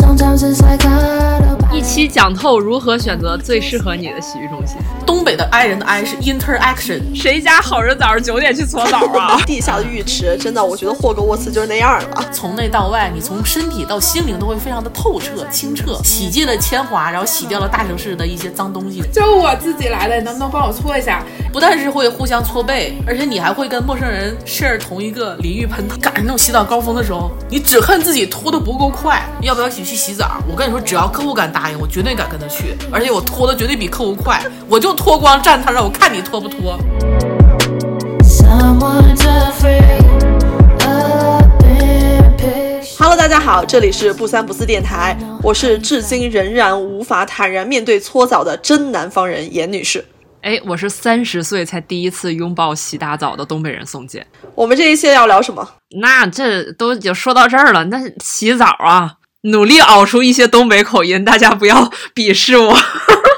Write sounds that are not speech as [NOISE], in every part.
Sometimes it's like autopilot. 一期讲透如何选择最适合你的洗浴中心。东北的 I 人的 I 是 interaction，谁家好人早上九点去搓澡啊？[LAUGHS] 地下的浴池，真的，我觉得霍格沃茨就是那样了。从内到外，你从身体到心灵都会非常的透彻、清澈，洗尽了铅华，然后洗掉了大城市的一些脏东西。就我自己来的，你能不能帮我搓一下？不但是会互相搓背，而且你还会跟陌生人 share 同一个淋浴喷头。赶上那种洗澡高峰的时候，你只恨自己拖的不够快。要不要一起去洗澡？我跟你说，只要客户敢答应，我绝对敢跟他去，而且我脱的绝对比客户快。我就脱光站他那儿，我看你脱不脱。Hello，大家好，这里是不三不四电台，我是至今仍然无法坦然面对搓澡的真南方人严女士。哎，我是三十岁才第一次拥抱洗大澡的东北人宋姐。我们这一期要聊什么？那这都已经说到这儿了，那洗澡啊，努力熬出一些东北口音，大家不要鄙视我，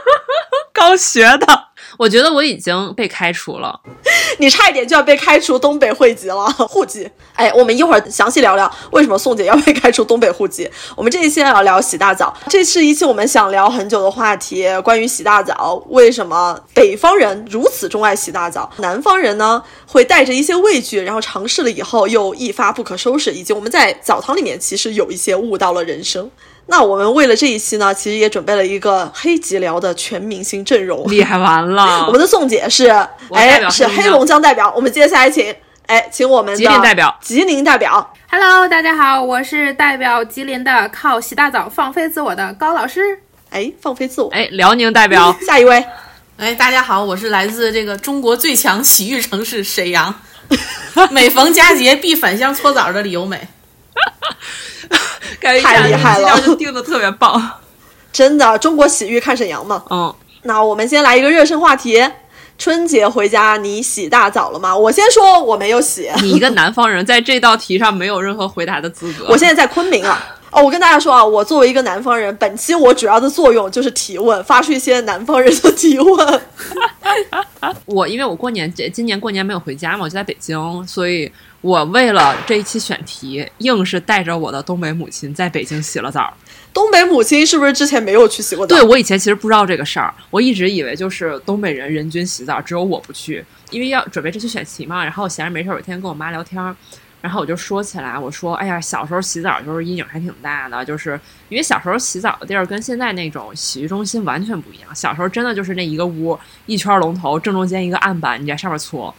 [LAUGHS] 刚学的。我觉得我已经被开除了。[LAUGHS] 你差一点就要被开除东北户籍了，户籍。哎，我们一会儿详细聊聊为什么宋姐要被开除东北户籍。我们这一期要聊洗大澡，这是一期我们想聊很久的话题，关于洗大澡。为什么北方人如此钟爱洗大澡，南方人呢会带着一些畏惧，然后尝试了以后又一发不可收拾，以及我们在澡堂里面其实有一些悟到了人生。那我们为了这一期呢，其实也准备了一个黑吉辽的全明星阵容。厉害完了！[LAUGHS] 我们的宋姐是，哎，是黑黑龙江龙江代表。我们接下来请，哎，请我们的吉林代表，吉林代表，Hello，大家好，我是代表吉林的靠洗大澡放飞自我的高老师。哎，放飞自我。哎，辽宁代表，下一位，哎，大家好，我是来自这个中国最强洗浴城市沈阳，每逢佳节必返乡搓澡的李由美。[LAUGHS] 感觉太厉害了就定的特别棒。[LAUGHS] 真的中国洗浴看沈阳嘛？嗯，那我们先来一个热身话题。春节回家你洗大澡了吗？我先说我没有洗，你一个南方人在这道题上没有任何回答的资格。我现在在昆明啊。哦，我跟大家说啊，我作为一个南方人，本期我主要的作用就是提问，发出一些南方人的提问。[LAUGHS] 我因为我过年这今年过年没有回家嘛，我就在北京，所以我为了这一期选题，硬是带着我的东北母亲在北京洗了澡。东北母亲是不是之前没有去洗过澡？对我以前其实不知道这个事儿，我一直以为就是东北人人均洗澡，只有我不去，因为要准备这期选题嘛。然后我闲着没事儿，有一天跟我妈聊天儿，然后我就说起来，我说：“哎呀，小时候洗澡就是阴影还挺大的，就是因为小时候洗澡的地儿跟现在那种洗浴中心完全不一样。小时候真的就是那一个屋，一圈龙头，正中间一个案板，你在上面搓。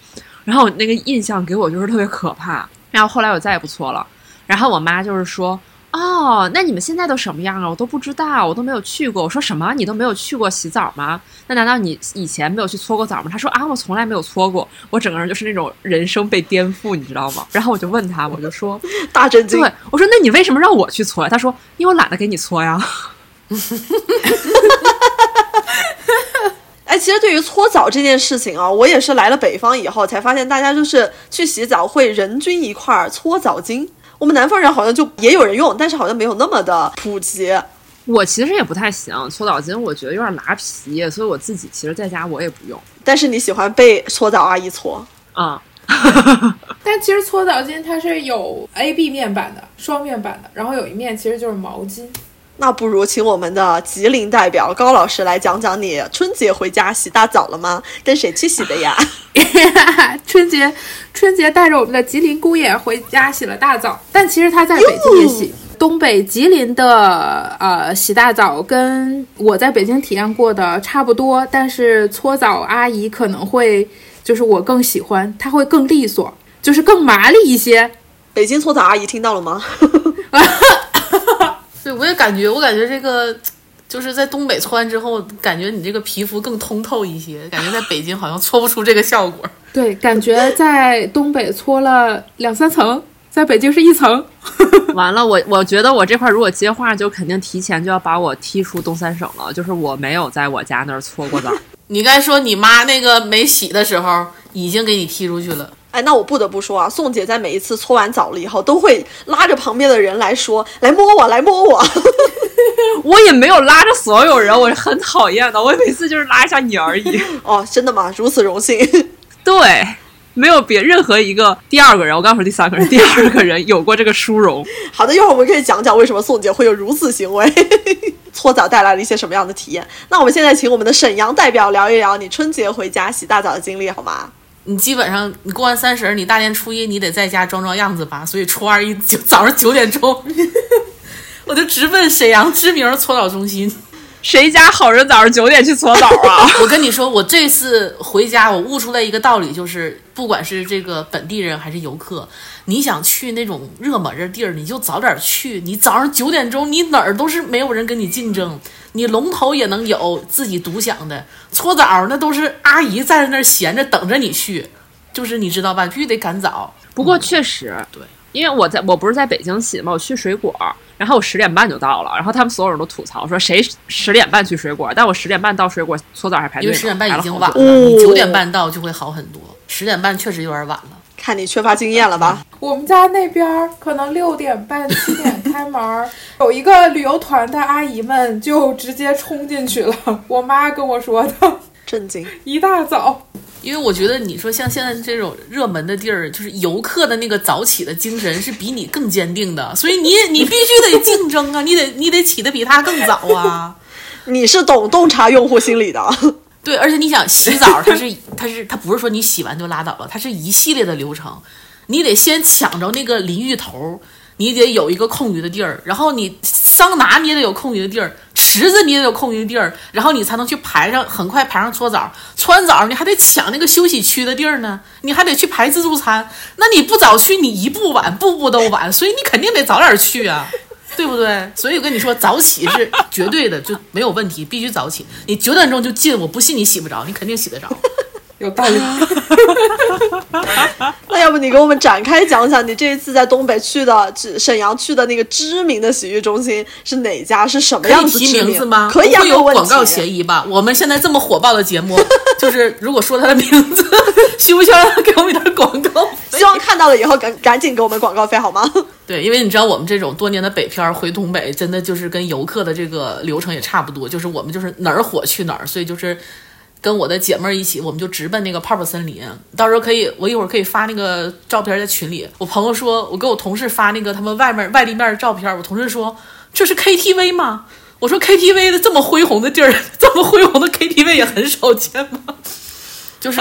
然后那个印象给我就是特别可怕。然后后来我再也不搓了。然后我妈就是说。”哦，那你们现在都什么样啊？我都不知道，我都没有去过。我说什么？你都没有去过洗澡吗？那难道你以前没有去搓过澡吗？他说啊，我从来没有搓过。我整个人就是那种人生被颠覆，你知道吗？然后我就问他，我就说，[LAUGHS] 大震惊。对，我说那你为什么让我去搓呀？他说因为我懒得给你搓呀。[LAUGHS] 哎，其实对于搓澡这件事情啊，我也是来了北方以后才发现，大家就是去洗澡会人均一块儿搓澡巾。我们南方人好像就也有人用，但是好像没有那么的普及。我其实也不太行搓澡巾，我觉得有点拉皮，所以我自己其实在家我也不用但是你喜欢被搓澡阿姨搓，啊。[LAUGHS] 但其实搓澡巾它是有 A、B 面板的，双面板的，然后有一面其实就是毛巾。那不如请我们的吉林代表高老师来讲讲你春节回家洗大澡了吗？跟谁去洗的呀？[LAUGHS] [LAUGHS] 春节春节带着我们的吉林姑爷回家洗了大澡，但其实他在北京也洗。东北吉林的呃洗大澡跟我在北京体验过的差不多，但是搓澡阿姨可能会就是我更喜欢，她会更利索，就是更麻利一些。北京搓澡阿姨听到了吗？对，我也感觉，我感觉这个就是在东北搓完之后，感觉你这个皮肤更通透一些，感觉在北京好像搓不出这个效果。[LAUGHS] 对，感觉在东北搓了两三层，在北京是一层。[LAUGHS] 完了，我我觉得我这块如果接话，就肯定提前就要把我踢出东三省了。就是我没有在我家那儿搓过澡。[LAUGHS] 你该说你妈那个没洗的时候，已经给你踢出去了。哎，那我不得不说啊，宋姐在每一次搓完澡了以后，都会拉着旁边的人来说：“来摸我，来摸我。[LAUGHS] 我也没有拉着所有人，我是很讨厌的。我每次就是拉一下你而已。”哦，真的吗？如此荣幸。[LAUGHS] 对，没有别任何一个第二个人，我刚说第三个人，第二个人有过这个殊荣。[LAUGHS] 好的，一会儿我们可以讲讲为什么宋姐会有如此行为，搓澡带来了一些什么样的体验。那我们现在请我们的沈阳代表聊一聊你春节回家洗大澡的经历，好吗？你基本上你过完三十儿，你大年初一你得在家装装样子吧，所以初二一就早上九点钟，[LAUGHS] 我就直奔沈阳知名搓澡中心。谁家好人早上九点去搓澡啊？[LAUGHS] 我跟你说，我这次回家，我悟出来一个道理，就是不管是这个本地人还是游客，你想去那种热门的地儿，你就早点去。你早上九点钟，你哪儿都是没有人跟你竞争，你龙头也能有自己独享的。搓澡那都是阿姨站在那儿闲着等着你去，就是你知道吧？必须得赶早。不过确实，对，因为我在我不是在北京洗嘛，我去水果，然后我十点半就到了，然后他们所有人都吐槽说谁十点半去水果，但我十点半到水果搓澡还排队，因为十点半已经晚了，你九点半到就会好很多。十点半确实有点晚了。看你缺乏经验了吧？[LAUGHS] 我们家那边儿可能六点半、七点开门儿，有一个旅游团的阿姨们就直接冲进去了。[LAUGHS] 我妈跟我说的，震惊！[LAUGHS] 一大早。因为我觉得你说像现在这种热门的地儿，就是游客的那个早起的精神是比你更坚定的，所以你你必须得竞争啊，你得你得起得比他更早啊。你是懂洞察用户心理的。对，而且你想洗澡，[LAUGHS] 它是它是它不是说你洗完就拉倒了，它是一系列的流程，你得先抢着那个淋浴头，你得有一个空余的地儿，然后你桑拿你也得有空余的地儿，池子你也得有空余的地儿，然后你才能去排上，很快排上搓澡。搓完澡你还得抢那个休息区的地儿呢，你还得去排自助餐。那你不早去，你一步晚，步步都晚，所以你肯定得早点去啊。对不对？所以我跟你说，早起是绝对的，就没有问题，必须早起。你九点钟就进，我不信你洗不着，你肯定洗得着。有道理，[LAUGHS] 那要不你给我们展开讲讲，你这一次在东北去的，指沈阳去的那个知名的洗浴中心是哪家？是什么可以提样子知名字吗？可以啊，不会有没问题广告嫌疑吧？我们现在这么火爆的节目，就是如果说他的名字，[LAUGHS] 需不需要给我们一点广告费？希望看到了以后赶赶紧给我们广告费好吗？[LAUGHS] 对，因为你知道我们这种多年的北漂儿回东北，真的就是跟游客的这个流程也差不多，就是我们就是哪儿火去哪儿，所以就是跟我的姐妹儿一起，我们就直奔那个泡泡森林。到时候可以，我一会儿可以发那个照片在群里。我朋友说，我给我同事发那个他们外面外立面的照片，我同事说这是 KTV 吗？我说 KTV 的这么恢宏的地儿，[LAUGHS] 这么恢宏的 KTV 也很少见吗？就是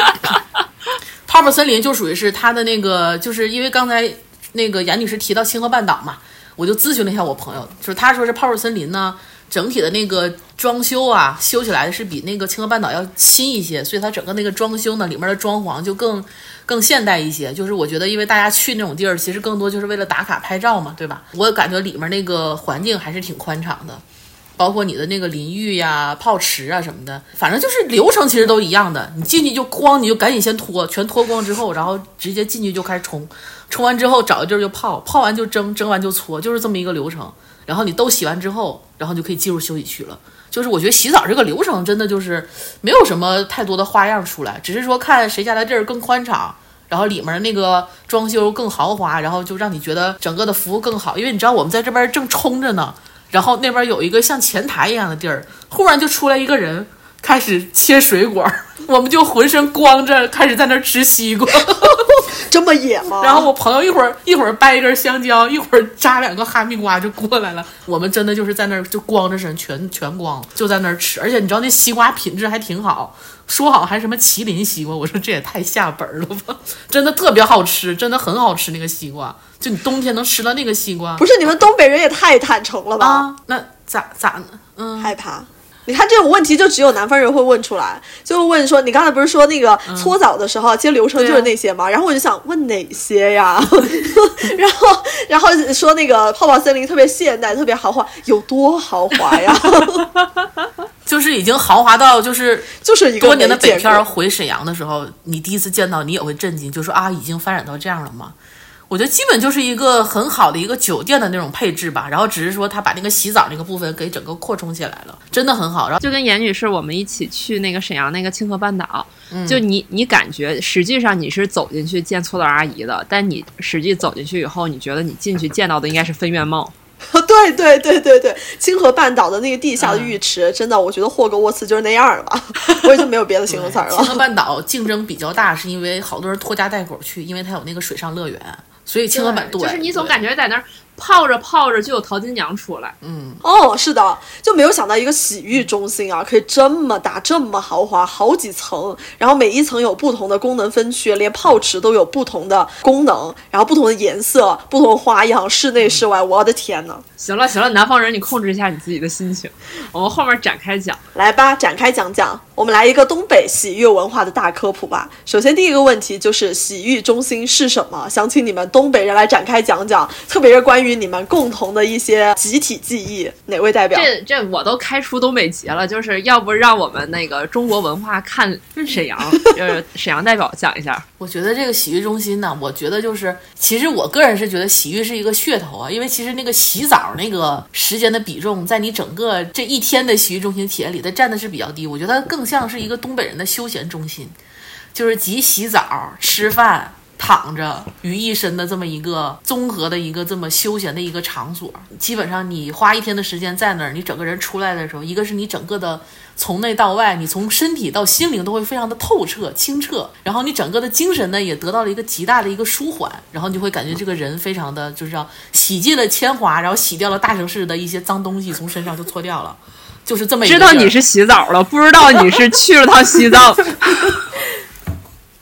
[LAUGHS] 泡泡森林就属于是它的那个，就是因为刚才那个严女士提到清河半岛嘛，我就咨询了一下我朋友，就是他说是泡泡森林呢，整体的那个装修啊，修起来的是比那个清河半岛要新一些，所以它整个那个装修呢，里面的装潢就更更现代一些。就是我觉得，因为大家去那种地儿，其实更多就是为了打卡拍照嘛，对吧？我感觉里面那个环境还是挺宽敞的。包括你的那个淋浴呀、泡池啊什么的，反正就是流程其实都一样的。你进去就哐，你就赶紧先脱，全脱光之后，然后直接进去就开始冲，冲完之后找个地儿就泡，泡完就蒸，蒸完就搓，就是这么一个流程。然后你都洗完之后，然后就可以进入休息区了。就是我觉得洗澡这个流程真的就是没有什么太多的花样出来，只是说看谁家的地儿更宽敞。然后里面那个装修更豪华，然后就让你觉得整个的服务更好。因为你知道我们在这边正冲着呢，然后那边有一个像前台一样的地儿，忽然就出来一个人，开始切水果，我们就浑身光着，开始在那儿吃西瓜。这么野吗？然后我朋友一会儿一会儿掰一根香蕉，一会儿扎两个哈密瓜就过来了。我们真的就是在那儿就光着身，全全光，就在那儿吃。而且你知道那西瓜品质还挺好，说好还什么麒麟西瓜，我说这也太下本儿了吧！真的特别好吃，真的很好吃那个西瓜。就你冬天能吃到那个西瓜不是你们东北人也太坦诚了吧？啊？那咋咋呢？嗯，害怕。你看这种问题，就只有南方人会问出来，就会问说，你刚才不是说那个搓澡的时候，其实流程就是那些吗？然后我就想问哪些呀？[LAUGHS] 然后然后说那个泡泡森林特别现代，特别豪华，有多豪华呀？[LAUGHS] 就是已经豪华到就是就是一个多年的北漂回沈阳的时候，你第一次见到，你也会震惊，就说啊，已经发展到这样了吗？我觉得基本就是一个很好的一个酒店的那种配置吧，然后只是说他把那个洗澡那个部分给整个扩充起来了，真的很好。然后就跟严女士我们一起去那个沈阳那个清河半岛，嗯就你你感觉实际上你是走进去见搓澡阿姨的，但你实际走进去以后，你觉得你进去见到的应该是分院帽。对对对对对，清河半岛的那个地下的浴池，真的，我觉得霍格沃茨就是那样的吧，[LAUGHS] 我已经没有别的形容词了清河。半岛竞争比较大，是因为好多人拖家带口去，因为它有那个水上乐园，所以清河板对就是你总感觉在那儿泡着泡着就有淘金娘出来。嗯哦，是的，就没有想到一个洗浴中心啊，可以这么大、这么豪华，好几层，然后每一层有不同的功能分区，连泡池都有不同的功能，然后不同的颜色、不同的花样，室内室外，我的天呐！行了行了，南方人，你控制一下你自己的心情，我们后面展开讲。来吧，展开讲讲，我们来一个东北洗浴文化的大科普吧。首先，第一个问题就是洗浴中心是什么？想请你们东北人来展开讲讲，特别是关于你们共同的一些集体记忆。哪位代表？这这我都开出东北籍了，就是要不让我们那个中国文化看沈阳，[LAUGHS] 呃，沈阳代表讲一下。我觉得这个洗浴中心呢，我觉得就是，其实我个人是觉得洗浴是一个噱头啊，因为其实那个洗澡那个时间的比重，在你整个这一天的洗浴中心体验里，它占的是比较低。我觉得它更像是一个东北人的休闲中心，就是集洗澡、吃饭、躺着于一身的这么一个综合的一个这么休闲的一个场所。基本上你花一天的时间在那儿，你整个人出来的时候，一个是你整个的从内到外，你从身体到心灵都会非常的透彻、清澈，然后你整个的精神呢也得到了一个极大的一个舒缓，然后你就会感觉这个人非常的就是要洗尽了铅华，然后洗掉了大城市的一些脏东西，从身上就搓掉了。就是这么知道你是洗澡了，不知道你是去了趟西藏。[LAUGHS] [LAUGHS]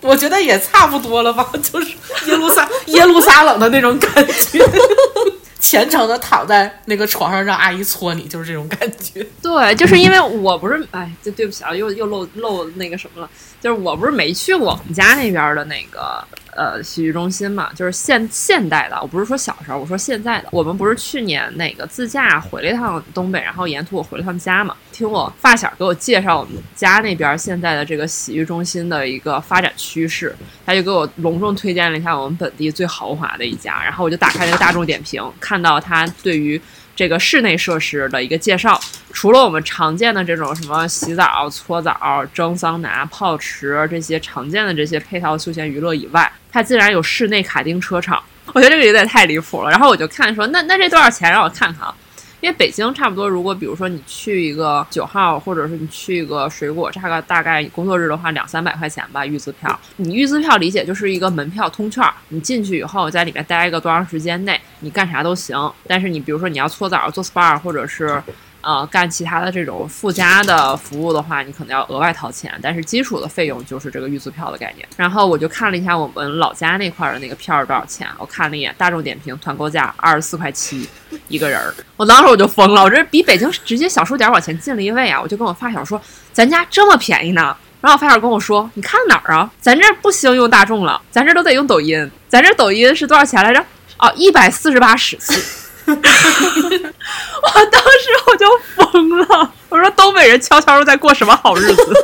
我觉得也差不多了吧，[LAUGHS] 就是耶路撒耶路撒冷的那种感觉，[LAUGHS] 虔诚的躺在那个床上让阿姨搓你，就是这种感觉。[LAUGHS] 对，就是因为我不是，哎，就对不起啊，又又漏漏那个什么了，就是我不是没去过我们家那边的那个呃洗浴中心嘛，就是现现代的，我不是说小时候，我说现在的。我们不是去年那个自驾回了一趟东北，然后沿途我回了趟家嘛，听我发小给我介绍我们家那边现在的这个洗浴中心的一个发展趋势，他就给我隆重推荐了一下我们本地最豪华的一家，然后我就打开那个大众点评，看到他对于这个室内设施的一个介绍，除了我们常见的这种什么洗澡、搓澡、蒸桑拿、泡池这些常见的这些配套休闲娱乐以外，它竟然有室内卡丁车场，我觉得这个有点太离谱了。然后我就看说，那那这多少钱？让我看看啊。因为北京差不多，如果比如说你去一个九号，或者是你去一个水果，大概大概工作日的话，两三百块钱吧，预资票。你预资票理解就是一个门票通券，你进去以后在里面待一个多长时间内，你干啥都行。但是你比如说你要搓澡、做 SPA，或者是呃干其他的这种附加的服务的话，你可能要额外掏钱。但是基础的费用就是这个预资票的概念。然后我就看了一下我们老家那块儿的那个票是多少钱，我看了一眼大众点评团购价二十四块七一个人儿，我当时我就疯了，我这比北京直接小数点往前进了一位啊！我就跟我发小说，咱家这么便宜呢。然后我发小跟我说：“你看哪儿啊？咱这儿不兴用大众了，咱这都得用抖音。咱这抖音是多少钱来着？哦，一百四十八时期。” [LAUGHS] 我当时我就疯了，我说东北人悄悄的在过什么好日子？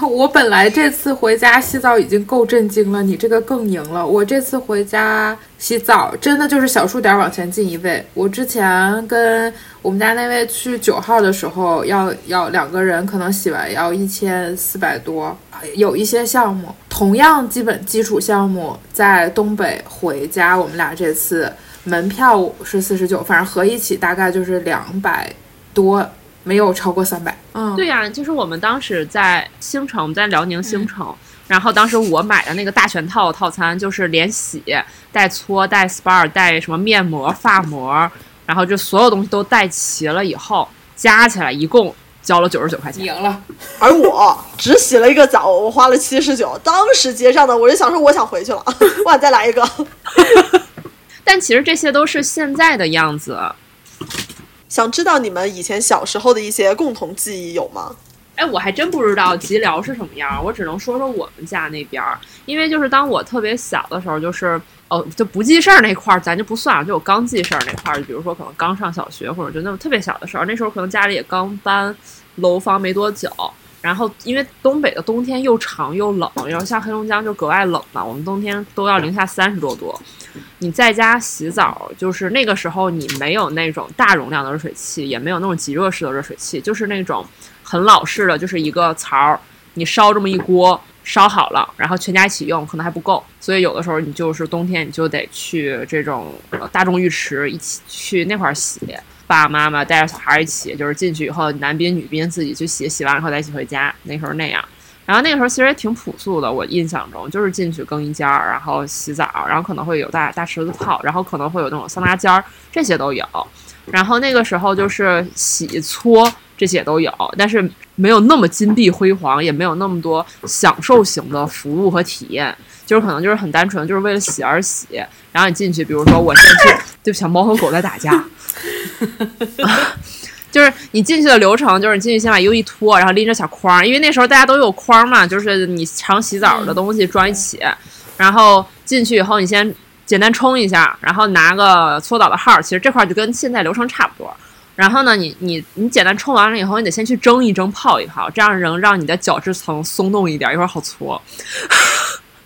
[LAUGHS] 我本来这次回家洗澡已经够震惊了，你这个更赢了。我这次回家洗澡真的就是小数点往前进一位。我之前跟我们家那位去九号的时候，要要两个人可能洗完要一千四百多。有一些项目同样基本基础项目在东北回家，我们俩这次门票是四十九，反正合一起大概就是两百多，没有超过三百。嗯，对呀、就是我们当时在兴城，我们在辽宁兴城，然后当时我买的那个大全套套餐，就是连洗带搓带 SPA 带什么面膜、发膜，然后就所有东西都带齐了以后，加起来一共交了九十九块钱。赢了。而我只洗了一个澡，我花了七十九。当时结账的，我就想说，我想回去了，[LAUGHS] 我想再来一个。但其实这些都是现在的样子。想知道你们以前小时候的一些共同记忆有吗？哎，我还真不知道吉辽是什么样，我只能说说我们家那边儿，因为就是当我特别小的时候，就是哦，就不记事儿那块儿，咱就不算了，就我刚记事儿那块儿，就比如说可能刚上小学或者就那么特别小的时候，那时候可能家里也刚搬楼房没多久，然后因为东北的冬天又长又冷，然后像黑龙江就格外冷嘛，我们冬天都要零下三十多度。你在家洗澡，就是那个时候你没有那种大容量的热水器，也没有那种即热式的热水器，就是那种很老式的，就是一个槽儿，你烧这么一锅，烧好了，然后全家一起用，可能还不够，所以有的时候你就是冬天你就得去这种大众浴池一起去那块儿洗。爸爸妈妈带着小孩一起，就是进去以后，男宾女宾自己去洗，洗完以后再一起回家。那时候那样，然后那个时候其实也挺朴素的，我印象中就是进去更衣间儿，然后洗澡，然后可能会有大大池子泡，然后可能会有那种桑拿间儿，这些都有。然后那个时候就是洗搓这些都有，但是没有那么金碧辉煌，也没有那么多享受型的服务和体验，就是可能就是很单纯，就是为了洗而洗。然后你进去，比如说我先去，对不起，猫和狗在打架。[LAUGHS] 就是你进去的流程，就是你进去先把衣服一脱，然后拎着小筐，因为那时候大家都有筐嘛，就是你常洗澡的东西装一起，然后进去以后你先简单冲一下，然后拿个搓澡的号，其实这块就跟现在流程差不多。然后呢，你你你简单冲完了以后，你得先去蒸一蒸、泡一泡，这样能让你的角质层松动一点，一会儿好搓。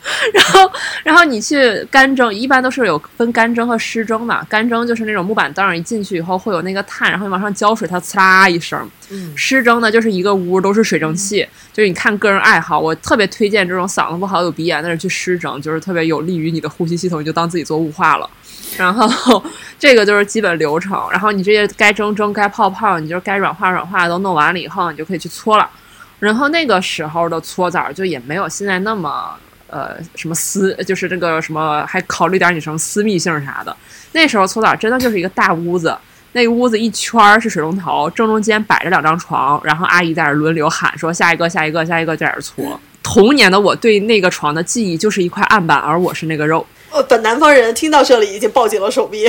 [LAUGHS] 然后，然后你去干蒸，一般都是有分干蒸和湿蒸的。干蒸就是那种木板凳，一进去以后会有那个炭，然后你往上浇水，它呲啦一声。湿蒸呢，就是一个屋都是水蒸气，就是你看个人爱好。我特别推荐这种嗓子不好、有鼻炎的人去湿蒸，就是特别有利于你的呼吸系统，你就当自己做雾化了。然后这个就是基本流程，然后你这些该蒸蒸、该泡泡，你就该软化软化都弄完了以后，你就可以去搓了。然后那个时候的搓澡就也没有现在那么。呃，什么私就是这个什么，还考虑点你什么私密性啥的。那时候搓澡真的就是一个大屋子，那个屋子一圈是水龙头，正中间摆着两张床，然后阿姨在那轮流喊说下一个下一个下一个在那搓。童年的我对那个床的记忆就是一块案板，而我是那个肉。呃，本南方人听到这里已经抱紧了手臂。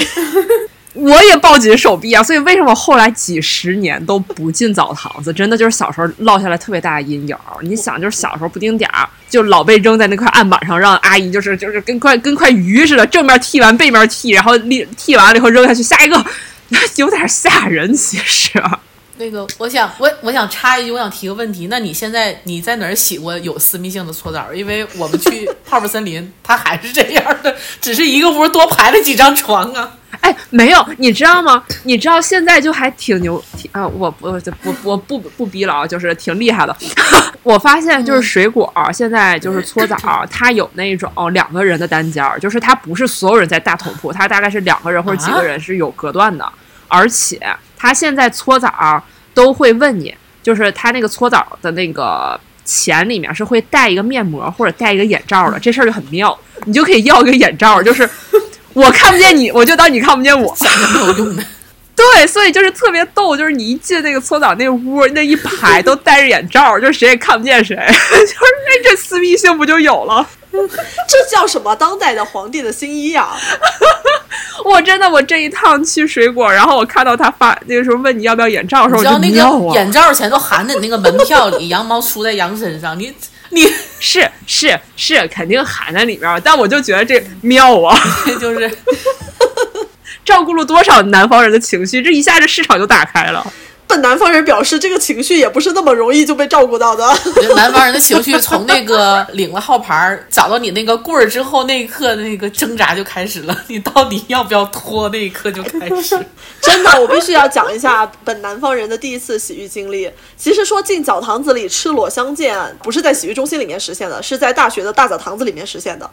我也抱紧手臂啊，所以为什么后来几十年都不进澡堂子？真的就是小时候落下来特别大的阴影。你想，就是小时候不定点儿，就老被扔在那块案板上，让阿姨就是就是跟块跟块鱼似的，正面剃完背面剃，然后剃剃完了以后扔下去，下一个 [LAUGHS] 有点吓人，其实。那个，我想我我想插一句，我想提个问题。那你现在你在哪儿洗过有私密性的搓澡？因为我们去泡泡森林，它还是这样的，只是一个屋多排了几张床啊。哎，没有，你知道吗？你知道现在就还挺牛挺啊！我不不我不不逼了啊，就是挺厉害的。[LAUGHS] 我发现就是水果现在就是搓澡，它有那种两个人的单间儿，就是它不是所有人在大同铺，它大概是两个人或者几个人是有隔断的，而且它现在搓澡都会问你，就是它那个搓澡的那个钱里面是会带一个面膜或者带一个眼罩的，这事儿就很妙，你就可以要一个眼罩，就是。我看不见你，我就当你看不见我，想着没有用的。[LAUGHS] 对，所以就是特别逗，就是你一进那个搓澡那屋，那一排都戴着眼罩，就谁也看不见谁，[LAUGHS] 就是那这私密性不就有了？[LAUGHS] 这叫什么？当代的皇帝的新衣啊！我真的，我这一趟去水果，然后我看到他发那个时候问你要不要眼罩的时候，你知道那个眼罩钱都含在你那个门票里，羊毛出在羊身上，你。你 [LAUGHS] 是是是肯定含在里面，但我就觉得这妙啊，就是 [LAUGHS] 照顾了多少南方人的情绪，这一下这市场就打开了。本南方人表示，这个情绪也不是那么容易就被照顾到的。[LAUGHS] 南方人的情绪从那个领了号牌找到你那个棍儿之后，那一刻那个挣扎就开始了。你到底要不要脱？那一刻就开始。[LAUGHS] 真的，我必须要讲一下本南方人的第一次洗浴经历。其实说进澡堂子里赤裸相见，不是在洗浴中心里面实现的，是在大学的大澡堂子里面实现的。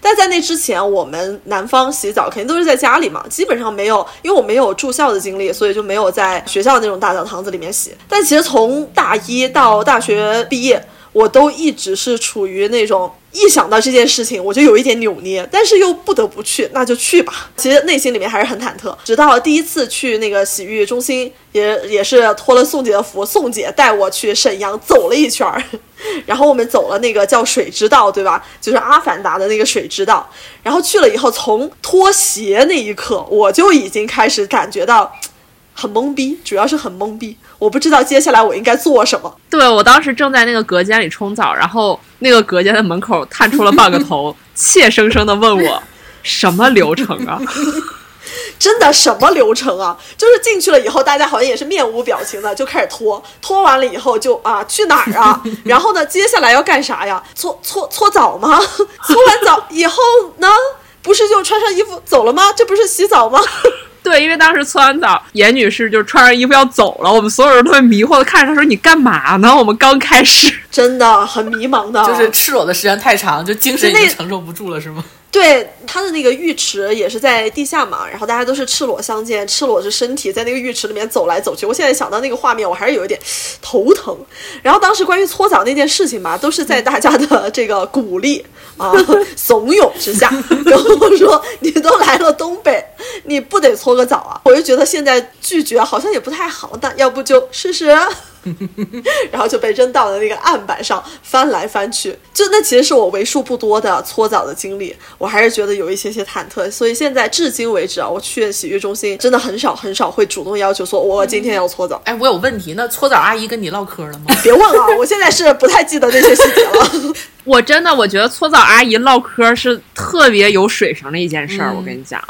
但在那之前，我们南方洗澡肯定都是在家里嘛，基本上没有，因为我没有住校的经历，所以就没有在学校那种大澡堂子里面洗。但其实从大一到大学毕业，我都一直是处于那种。一想到这件事情，我就有一点扭捏，但是又不得不去，那就去吧。其实内心里面还是很忐忑。直到第一次去那个洗浴中心，也也是托了宋姐的福，宋姐带我去沈阳走了一圈儿，[LAUGHS] 然后我们走了那个叫水之道，对吧？就是阿凡达的那个水之道。然后去了以后，从脱鞋那一刻，我就已经开始感觉到。很懵逼，主要是很懵逼，我不知道接下来我应该做什么。对我当时正在那个隔间里冲澡，然后那个隔间的门口探出了半个头，[LAUGHS] 怯生生的问我什么流程啊？[LAUGHS] 真的什么流程啊？就是进去了以后，大家好像也是面无表情的就开始脱，脱完了以后就啊去哪儿啊？[LAUGHS] 然后呢，接下来要干啥呀？搓搓搓澡吗？搓完澡以后呢，不是就穿上衣服走了吗？这不是洗澡吗？[LAUGHS] 对，因为当时搓完澡，严女士就穿上衣服要走了，我们所有人都会迷惑的看着她说：“你干嘛呢？我们刚开始。”真的很迷茫的，就是赤裸的时间太长，就精神已经承受不住了，是吗？对，他的那个浴池也是在地下嘛，然后大家都是赤裸相见，赤裸着身体在那个浴池里面走来走去。我现在想到那个画面，我还是有一点头疼。然后当时关于搓澡那件事情吧，都是在大家的这个鼓励啊、[LAUGHS] 怂恿之下，然后我说：“你都来了东北，你不得搓个澡啊？”我就觉得现在拒绝好像也不太好，那要不就试试。[LAUGHS] 然后就被扔到了那个案板上，翻来翻去。就那其实是我为数不多的搓澡的经历，我还是觉得有一些些忐忑。所以现在至今为止啊，我去洗浴中心真的很少很少会主动要求说，我今天要搓澡。哎，我有问题，那搓澡阿姨跟你唠嗑了吗？[LAUGHS] 别问啊，我现在是不太记得那些细节了。[LAUGHS] 我真的我觉得搓澡阿姨唠嗑是特别有水平的一件事儿。我跟你讲，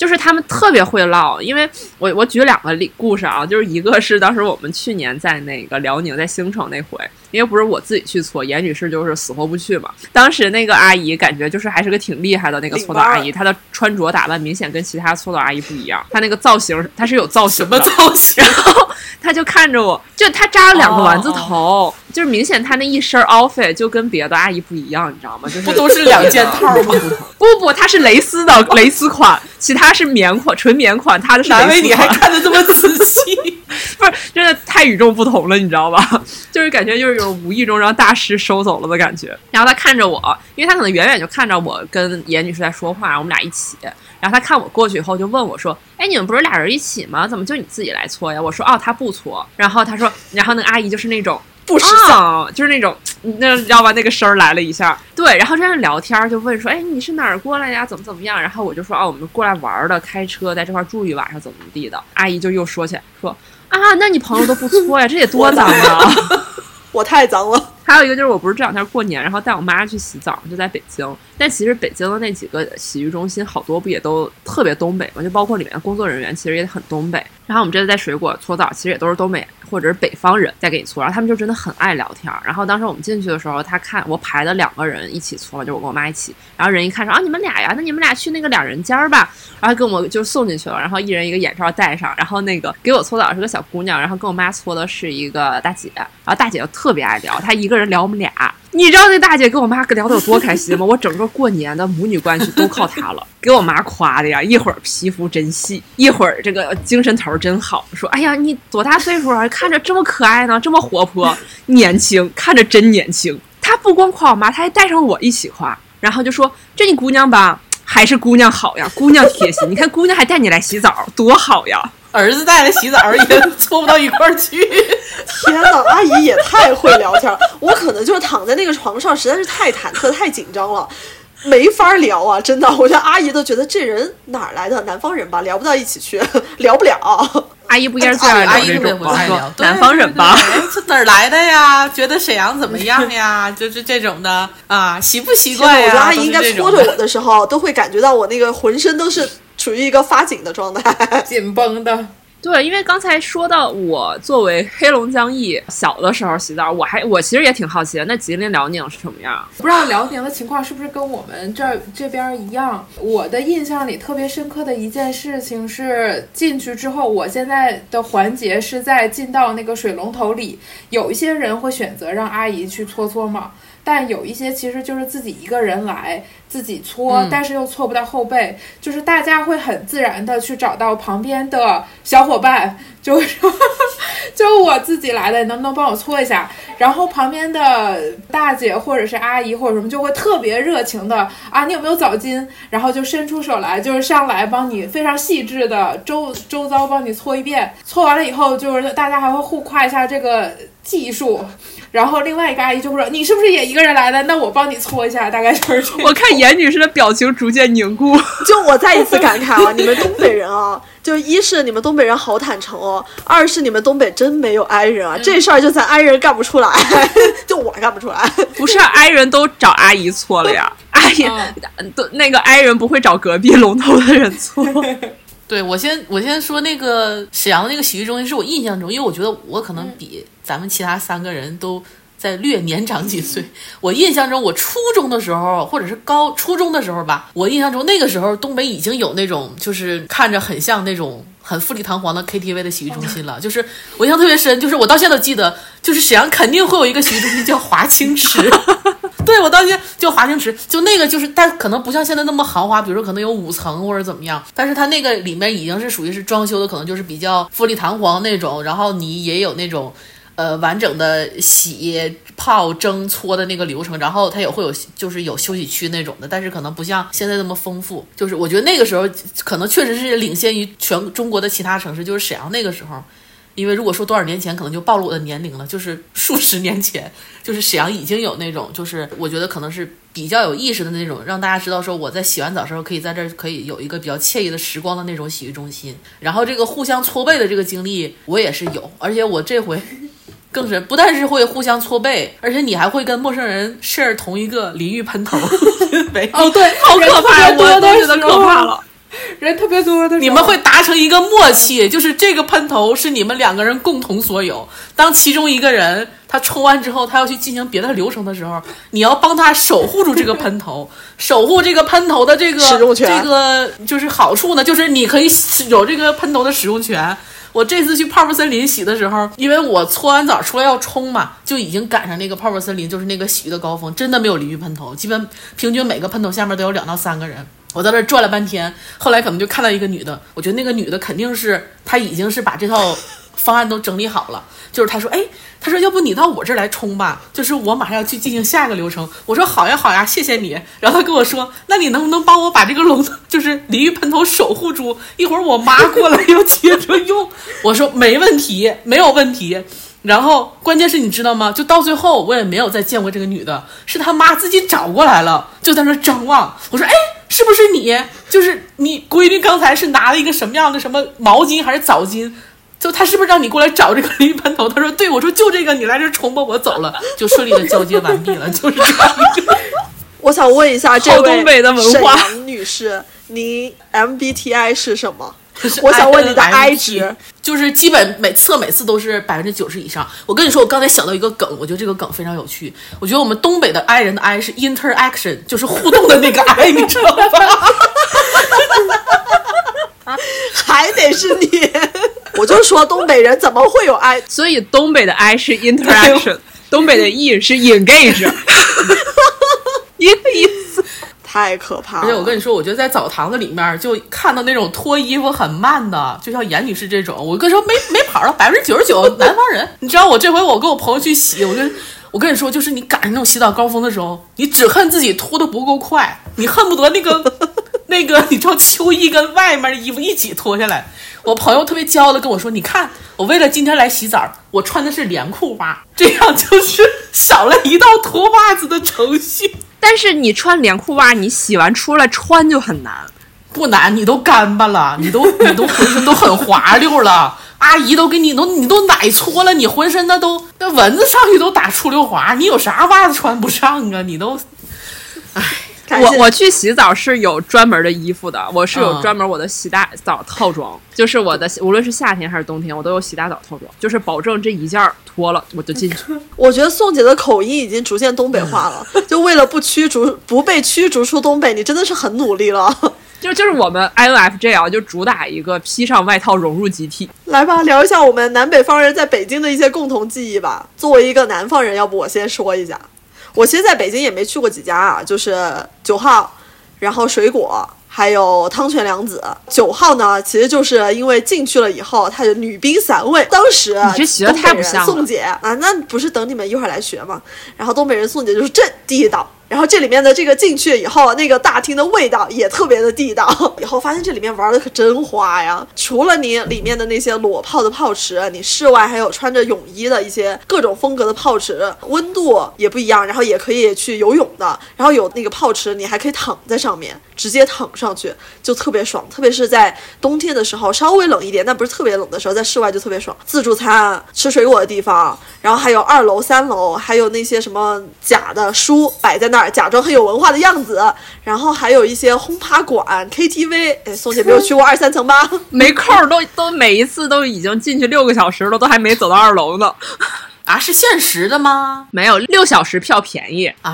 就是他们特别会唠。因为我我举两个例故事啊，就是一个是当时我们去年在那个辽宁在兴城那回，因为不是我自己去搓，严女士就是死活不去嘛。当时那个阿姨感觉就是还是个挺厉害的那个搓澡阿姨，她的穿着打扮明显跟其他搓澡阿姨不一样，她那个造型她是有造型什么的。造型？[LAUGHS] 然后她就看着我，就她扎了两个丸子头，就是明显她那一身 outfit 就跟别的阿姨不一样，你知道吗？就是不都是两件套吗？[LAUGHS] 不不不，它是蕾丝的蕾丝款，其他是棉款，纯棉款，她的是难为蕾丝款。你还看的这么仔细。[LAUGHS] 不是，真的太与众不同了，你知道吧？[LAUGHS] 就是感觉就是有无意中让大师收走了的感觉。然后他看着我，因为他可能远远就看着我跟严女士在说话，我们俩一起。然后他看我过去以后，就问我说：“哎，你们不是俩人一起吗？怎么就你自己来搓呀？”我说：“哦，他不搓。”然后他说，然后那个阿姨就是那种。不识相，啊，就是那种，[TSK] 那知道吧？那个声儿来了一下，对，然后这样聊天儿就问说，哎，你是哪儿过来呀？怎么怎么样？然后我就说，哦，我们过来玩儿的，开车在这块儿住一晚上，怎么怎么地的。阿姨就又说起来，说啊，那你朋友都不搓呀，这得多脏啊！[LAUGHS] 我太脏了。还有一个就是，我不是这两天过年，然后带我妈去洗澡，就在北京。但其实北京的那几个洗浴中心，好多不也都特别东北嘛？就包括里面的工作人员，其实也很东北。然后我们这次在水果搓澡，其实也都是东北或者是北方人在给你搓，然后他们就真的很爱聊天。然后当时我们进去的时候，他看我排了两个人一起搓，就我跟我妈一起。然后人一看说啊，你们俩呀，那你们俩去那个两人间儿吧。然后跟我就送进去了，然后一人一个眼罩戴上。然后那个给我搓澡是个小姑娘，然后跟我妈搓的是一个大姐。然后大姐就特别爱聊，她一个人聊我们俩。你知道那大姐跟我妈聊得有多开心吗？我整个过年的母女关系都靠她了，[LAUGHS] 给我妈夸的呀，一会儿皮肤真细，一会儿这个精神头真好，说哎呀你多大岁数啊，看着这么可爱呢，这么活泼，年轻，看着真年轻。她不光夸我妈，她还带上我一起夸，然后就说这你姑娘吧，还是姑娘好呀，姑娘贴心，你看姑娘还带你来洗澡，多好呀。儿子带来洗澡也搓不到一块儿去。[LAUGHS] [LAUGHS] 天呐，阿姨也太会聊天儿，[LAUGHS] 我可能就是躺在那个床上，实在是太忐忑、太紧张了，没法聊啊！真的，[LAUGHS] 我觉得阿姨都觉得这人哪儿来的南方人吧，聊不到一起去，[LAUGHS] 聊不了。阿姨不应该是最爱阿姨特别聊这种吗？说不爱聊，对南方人吧。这哪儿来的呀？觉得沈阳怎么样呀？就是这种的啊，习不习惯呀？我觉得阿姨应该搓着我的时候，都会感觉到我那个浑身都是处于一个发紧的状态。紧绷的。对，因为刚才说到我作为黑龙江裔，小的时候洗澡，我还我其实也挺好奇的，那吉林辽宁是什么样？不知道辽宁的情况是不是跟我们这儿这边一样？我的印象里特别深刻的一件事情是进去之后，我现在的环节是在进到那个水龙头里，有一些人会选择让阿姨去搓搓嘛。但有一些其实就是自己一个人来自己搓，嗯但是又搓不到后背，就是大家会很自然的去找到旁边的小伙伴，[LAUGHS] 就是说 [LAUGHS] 就我自己来的，你能不能帮我搓一下？然后旁边的大姐或者是阿姨或者什么就会特别热情的啊，你有没有澡巾？然后就伸出手来，就是上来帮你非常细致的周周遭帮你搓一遍。搓完了以后，就是大家还会互夸一下这个技术。然后另外一个阿姨就会说：“你是不是也一个人来的？那我帮你搓一下。”大概就是这样。我看严女士的表情逐渐凝固。[LAUGHS] 就我再一次感慨啊，[LAUGHS] 你们东北人啊，就一是你们东北人好坦诚哦，二是你们东北真没有 i 人啊，这事儿就咱 i 人干不出来，[LAUGHS] 就我干不出来。不是 i 人都找阿姨搓了呀，阿姨都那个 i 人不会找隔壁龙头的人搓。对我先我先说那个沈阳的那个洗浴中心，是我印象中，因为我觉得我可能比咱们其他三个人都在略年长几岁。我印象中，我初中的时候，或者是高初中的时候吧，我印象中那个时候东北已经有那种就是看着很像那种很富丽堂皇的 KTV 的洗浴中心了。就是我印象特别深，就是我到现在都记得，就是沈阳肯定会有一个洗浴中心叫华清池。[LAUGHS] 对，我到现在就华清池，就那个就是，但可能不像现在那么豪华，比如说可能有五层或者怎么样，但是它那个里面已经是属于是装修的，可能就是比较富丽堂皇那种，然后你也有那种。呃，完整的洗泡蒸搓的那个流程，然后它也会有，就是有休息区那种的，但是可能不像现在那么丰富。就是我觉得那个时候可能确实是领先于全中国的其他城市，就是沈阳那个时候。因为如果说多少年前，可能就暴露我的年龄了，就是数十年前，就是沈阳已经有那种，就是我觉得可能是比较有意识的那种，让大家知道说我在洗完澡时候可以在这儿可以有一个比较惬意的时光的那种洗浴中心。然后这个互相搓背的这个经历我也是有，而且我这回更是不但是会互相搓背，而且你还会跟陌生人 share 同一个淋浴喷头。[LAUGHS] 哦，对，好可怕，我都的觉得可怕了。人特别多的时候，你们会达成一个默契，就是这个喷头是你们两个人共同所有。当其中一个人他冲完之后，他要去进行别的流程的时候，你要帮他守护住这个喷头，守护这个喷头的这个使用权这个就是好处呢，就是你可以有这个喷头的使用权。我这次去泡泡森林洗的时候，因为我搓完澡出来要冲嘛，就已经赶上那个泡泡森林就是那个洗浴的高峰，真的没有淋浴喷头，基本平均每个喷头下面都有两到三个人。我在那转了半天，后来可能就看到一个女的，我觉得那个女的肯定是她已经是把这套方案都整理好了，就是她说，哎，她说要不你到我这儿来冲吧，就是我马上要去进行下一个流程。我说好呀好呀，谢谢你。然后她跟我说，那你能不能帮我把这个笼子，就是淋浴喷头守护住？一会儿我妈过来要接着用。[LAUGHS] 我说没问题，没有问题。然后关键是你知道吗？就到最后我也没有再见过这个女的，是她妈自己找过来了，就在那张望。我说，哎。是不是你？就是你闺女刚才是拿了一个什么样的什么毛巾还是澡巾？就他是不是让你过来找这个淋浴喷头？他说对，我说就这个，你来这重播，我走了，[LAUGHS] 就顺利的交接完毕了，就是这样一个。我想问一下这位东北的文化沈阳女士，您 MBTI 是什么？我想问你的 I 值，就是基本每测每次都是百分之九十以上。我跟你说，我刚才想到一个梗，我觉得这个梗非常有趣。我觉得我们东北的 I 人的 I 是 interaction，就是互动的那个 I，你知道吧？[LAUGHS] 还得是你。我就说东北人怎么会有 I？所以东北的 I 是 interaction，东北的 E 是 engage，[LAUGHS] 一个意思。太可怕了！而且我跟你说，我觉得在澡堂子里面就看到那种脱衣服很慢的，就像严女士这种，我跟你说没没跑了，百分之九十九 [LAUGHS] 南方人。你知道我这回我跟我朋友去洗，我跟我跟你说，就是你赶上那种洗澡高峰的时候，你只恨自己脱的不够快，你恨不得那个 [LAUGHS] 那个，你知道秋衣跟外面的衣服一起脱下来。我朋友特别骄傲的跟我说：“你看，我为了今天来洗澡，我穿的是连裤袜，这样就是少了一道脱袜子的程序。”但是你穿连裤袜，你洗完出来穿就很难。不难，你都干巴了，你都 [LAUGHS] 你都浑身都很滑溜了。阿姨都给你都你都奶搓了，你浑身那都那蚊子上去都打出溜滑，你有啥袜子穿不上啊？你都，我我去洗澡是有专门的衣服的，我是有嗯专门我的洗大澡套装，就是我的无论是夏天还是冬天，我都有洗大澡套装，就是保证这一件脱了我就进去。[LAUGHS] 我觉得宋姐的口音已经逐渐东北化了，就为了不驱逐不被驱逐出东北，你真的是很努力了。[LAUGHS] 就就是我们 INFJ 啊，就主打一个披上外套融入集体。来吧，聊一下我们南北方人在北京的一些共同记忆吧。作为一个南方人，要不我先说一下，我其实在北京也没去过几家啊，就是九号，然后水果。还有汤泉良子，九号呢，其实就是因为进去了以后，它就女兵散位。当时你这学得东北人太不像了宋姐啊，那不是等你们一会儿来学吗？然后东北人宋姐就是这地道，然后这里面的这个进去以后，那个大厅的味道也特别的地道。[LAUGHS] 以后发现这里面玩的可真花呀！除了你里面的那些裸泡的泡池，你室外还有穿着泳衣的一些各种风格的泡池，温度也不一样，然后也可以去游泳的。然后有那个泡池，你还可以躺在上面，直接躺上去，就特别爽。特别是在冬天的时候，稍微冷一点，但不是特别冷的时候，在室外就特别爽。自助餐、吃水果的地方，然后还有二楼、三楼，还有那些什么假的书摆在那儿，假装很有文化的样子。然后还有一些轰趴馆、KTV。哎，宋姐没有去过二三层吧？[LAUGHS] 没空都都每一次都已经进去六个小时了，都还没走到二楼呢。[LAUGHS] 啊，是限时的吗？没有六小时票便宜，啊，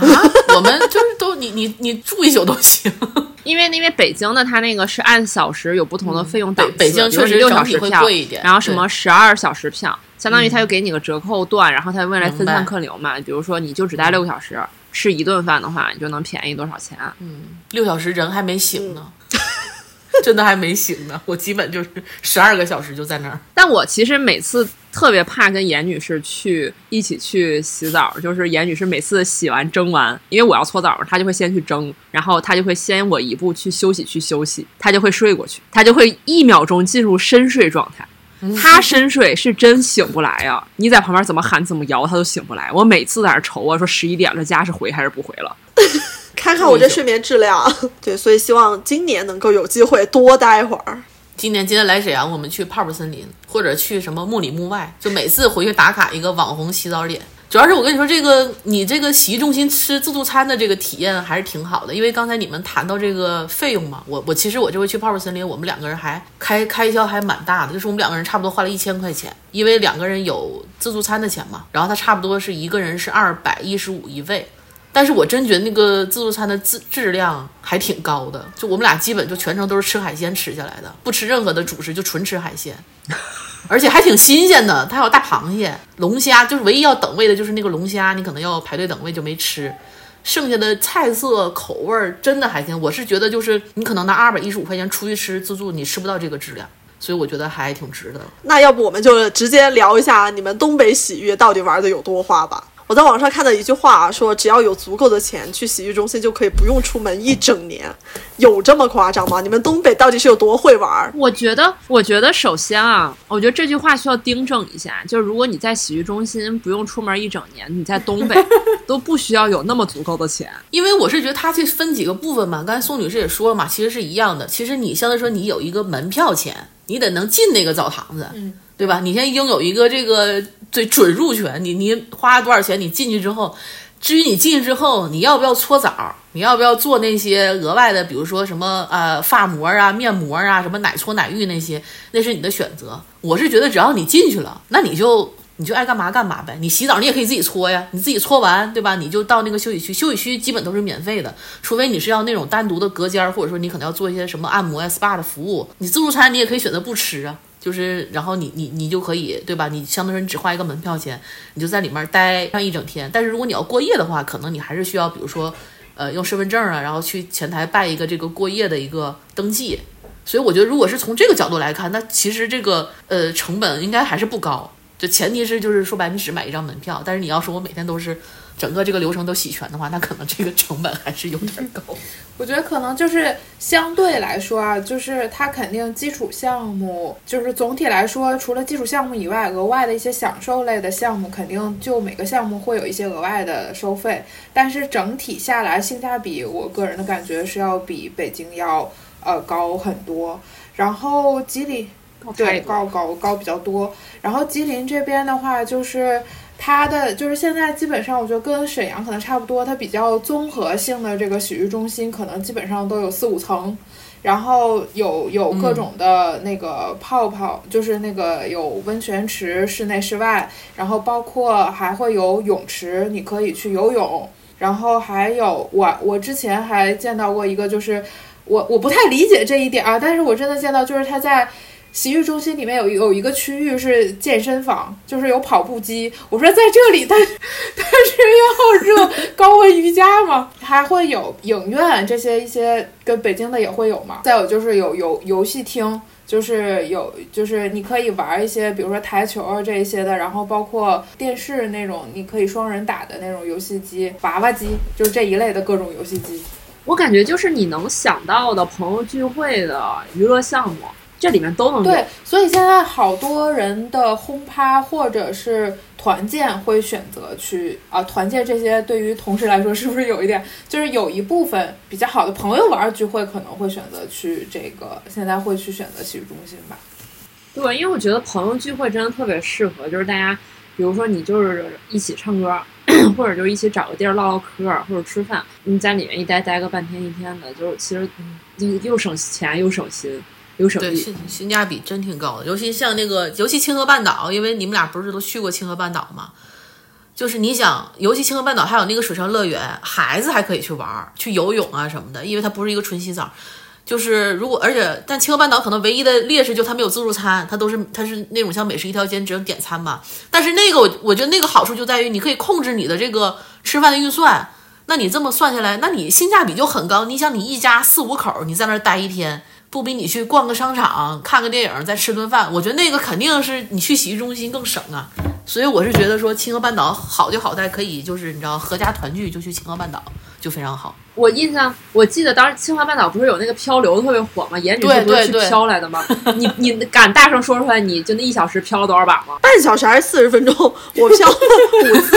我们就是都你你你住一宿都行。[LAUGHS] 因为因为北京的它那个是按小时有不同的费用档次，北北京确实六小时票贵一点然后什么十二小时票，相当于它就给你个折扣段，然后它为了分散客流嘛。比如说你就只待六个小时，吃一顿饭的话，你就能便宜多少钱？嗯六小时人还没醒呢，[LAUGHS] 真的还没醒呢。我基本就是十二个小时就在那儿。但我其实每次特别怕跟严女士去一起去洗澡，就是严女士每次洗完蒸完，因为我要搓澡嘛，她就会先去蒸，然后她就会先我一步去休息去休息，她就会睡过去，她就会一秒钟进入深睡状态。她深睡是真醒不来呀、你在旁边怎么喊怎么摇，他都醒不来。我每次在那儿愁啊，说十一点了，家是回还是不回了？[LAUGHS] 看看我这睡眠质量。[LAUGHS] 对，所以希望今年能够有机会多待会儿。今年今天来沈阳，我们去泡泡森林，或者去什么木里木外，就每次回去打卡一个网红洗澡点。主要是我跟你说，这个你这个洗浴中心吃自助餐的这个体验还是挺好的，因为刚才你们谈到这个费用嘛，我我其实我这回去泡泡森林，我们两个人还开开销还蛮大的，就是我们两个人差不多花了一千块钱，因为两个人有自助餐的钱嘛，然后他差不多是一个人是二百一十五一位，但是我真觉得那个自助餐的质质量还挺高的，就我们俩基本就全程都是吃海鲜吃下来的，不吃任何的主食，就纯吃海鲜，而且还挺新鲜的。它还有大螃蟹、龙虾，就是唯一要等位的就是那个龙虾，你可能要排队等位就没吃。剩下的菜色口味儿真的还行，我是觉得就是你可能拿二百一十五块钱出去吃自助，你吃不到这个质量，所以我觉得还挺值的。那要不我们就直接聊一下你们东北洗浴到底玩的有多花吧。我在网上看到一句话说，只要有足够的钱，去洗浴中心就可以不用出门一整年。有这么夸张吗？你们东北到底是有多会玩？我觉得，我觉得首先啊，我觉得这句话需要订正一下，就是如果你在洗浴中心不用出门一整年，你在东北 [LAUGHS] 都不需要有那么足够的钱。因为我是觉得它这分几个部分嘛，刚才宋女士也说了嘛，其实是一样的。其实你相对说你有一个门票钱，你得能进那个澡堂子，嗯，对吧？你先拥有一个这个最准入权，你你花了多少钱，你进去之后，至于你进去之后你要不要搓澡，你要不要做那些额外的，比如说什么呃发膜啊、面膜啊、什么奶搓奶浴那些，那是你的选择。我是觉得只要你进去了，那你就。你就爱干嘛干嘛呗。你洗澡你也可以自己搓呀，你自己搓完，对吧？你就到那个休息区，休息区基本都是免费的，除非你是要那种单独的隔间，或者说你可能要做一些什么按摩呀、SPA 的服务。你自助餐你也可以选择不吃啊，就是然后你你你就可以，对吧？你相当于你只花一个门票钱，你就在里面待上一整天。但是如果你要过夜的话，可能你还是需要，比如说，呃，用身份证啊，然后去前台办一个这个过夜的一个登记。所以我觉得，如果是从这个角度来看，那其实这个呃成本应该还是不高。就前提是就是说白，你只买一张门票，但是你要说我每天都是整个这个流程都洗全的话，那可能这个成本还是有点高。[LAUGHS] 我觉得可能就是相对来说啊，就是它肯定基础项目，就是总体来说，除了基础项目以外，额外的一些享受类的项目，肯定就每个项目会有一些额外的收费。但是整体下来，性价比，我个人的感觉是要比北京要呃高很多。然后吉林对高高高比较多。然后吉林这边的话，就是它的就是现在基本上，我觉得跟沈阳可能差不多，它比较综合性的这个洗浴中心，可能基本上都有四五层。然后有有各种的那个泡泡，就是那个有温泉池，室内室外，然后包括还会有泳池，你可以去游泳。然后还有我我之前还见到过一个，就是我我不太理解这一点啊，但是我真的见到就是他在。洗浴中心里面有有一个区域是健身房，就是有跑步机。我说在这里，但但是要热高温瑜伽吗？还会有影院这些一些跟北京的也会有嘛。再有就是有有游戏厅，就是有就是你可以玩一些，比如说台球啊这一些的，然后包括电视那种你可以双人打的那种游戏机、娃娃机，就是这一类的各种游戏机。我感觉就是你能想到的朋友聚会的娱乐项目。这里面都能对，所以现在好多人的轰趴或者是团建会选择去啊，团建这些对于同事来说是不是有一点，[LAUGHS] 就是有一部分比较好的朋友玩聚会可能会选择去这个，现在会去选择洗浴中心吧？对，因为我觉得朋友聚会真的特别适合，就是大家，比如说你就是一起唱歌，[COUGHS] 或者就一起找个地儿唠唠嗑儿，或者吃饭。你在里面一待待个半天一天的，就是其实嗯又又省钱又省心对，性性价比真挺高的，尤其像那个，尤其清河半岛，因为你们俩不是都去过清河半岛吗？就是你想，尤其清河半岛还有那个水上乐园，孩子还可以去玩儿，去游泳啊什么的，因为它不是一个纯洗澡。就是如果而且，但清河半岛可能唯一的劣势就它没有自助餐，它都是它是那种像美食一条街只能点餐嘛。但是那个我我觉得那个好处就在于你可以控制你的这个吃饭的预算。那你这么算下来，那你性价比就很高。你想，你一家四五口，你在那儿待一天，不比你去逛个商场、看个电影、再吃顿饭，我觉得那个肯定是你去洗浴中心更省啊。所以我是觉得说，清河半岛好就好在可以就是你知道，合家团聚就去清河半岛就非常好。我印象，我记得当时清华半岛不是有那个漂流特别火吗？严女士对不是去漂来的吗？你你敢大声说出来，你就那一小时漂了多少把吗？半小时还是四十分钟，我漂了五次，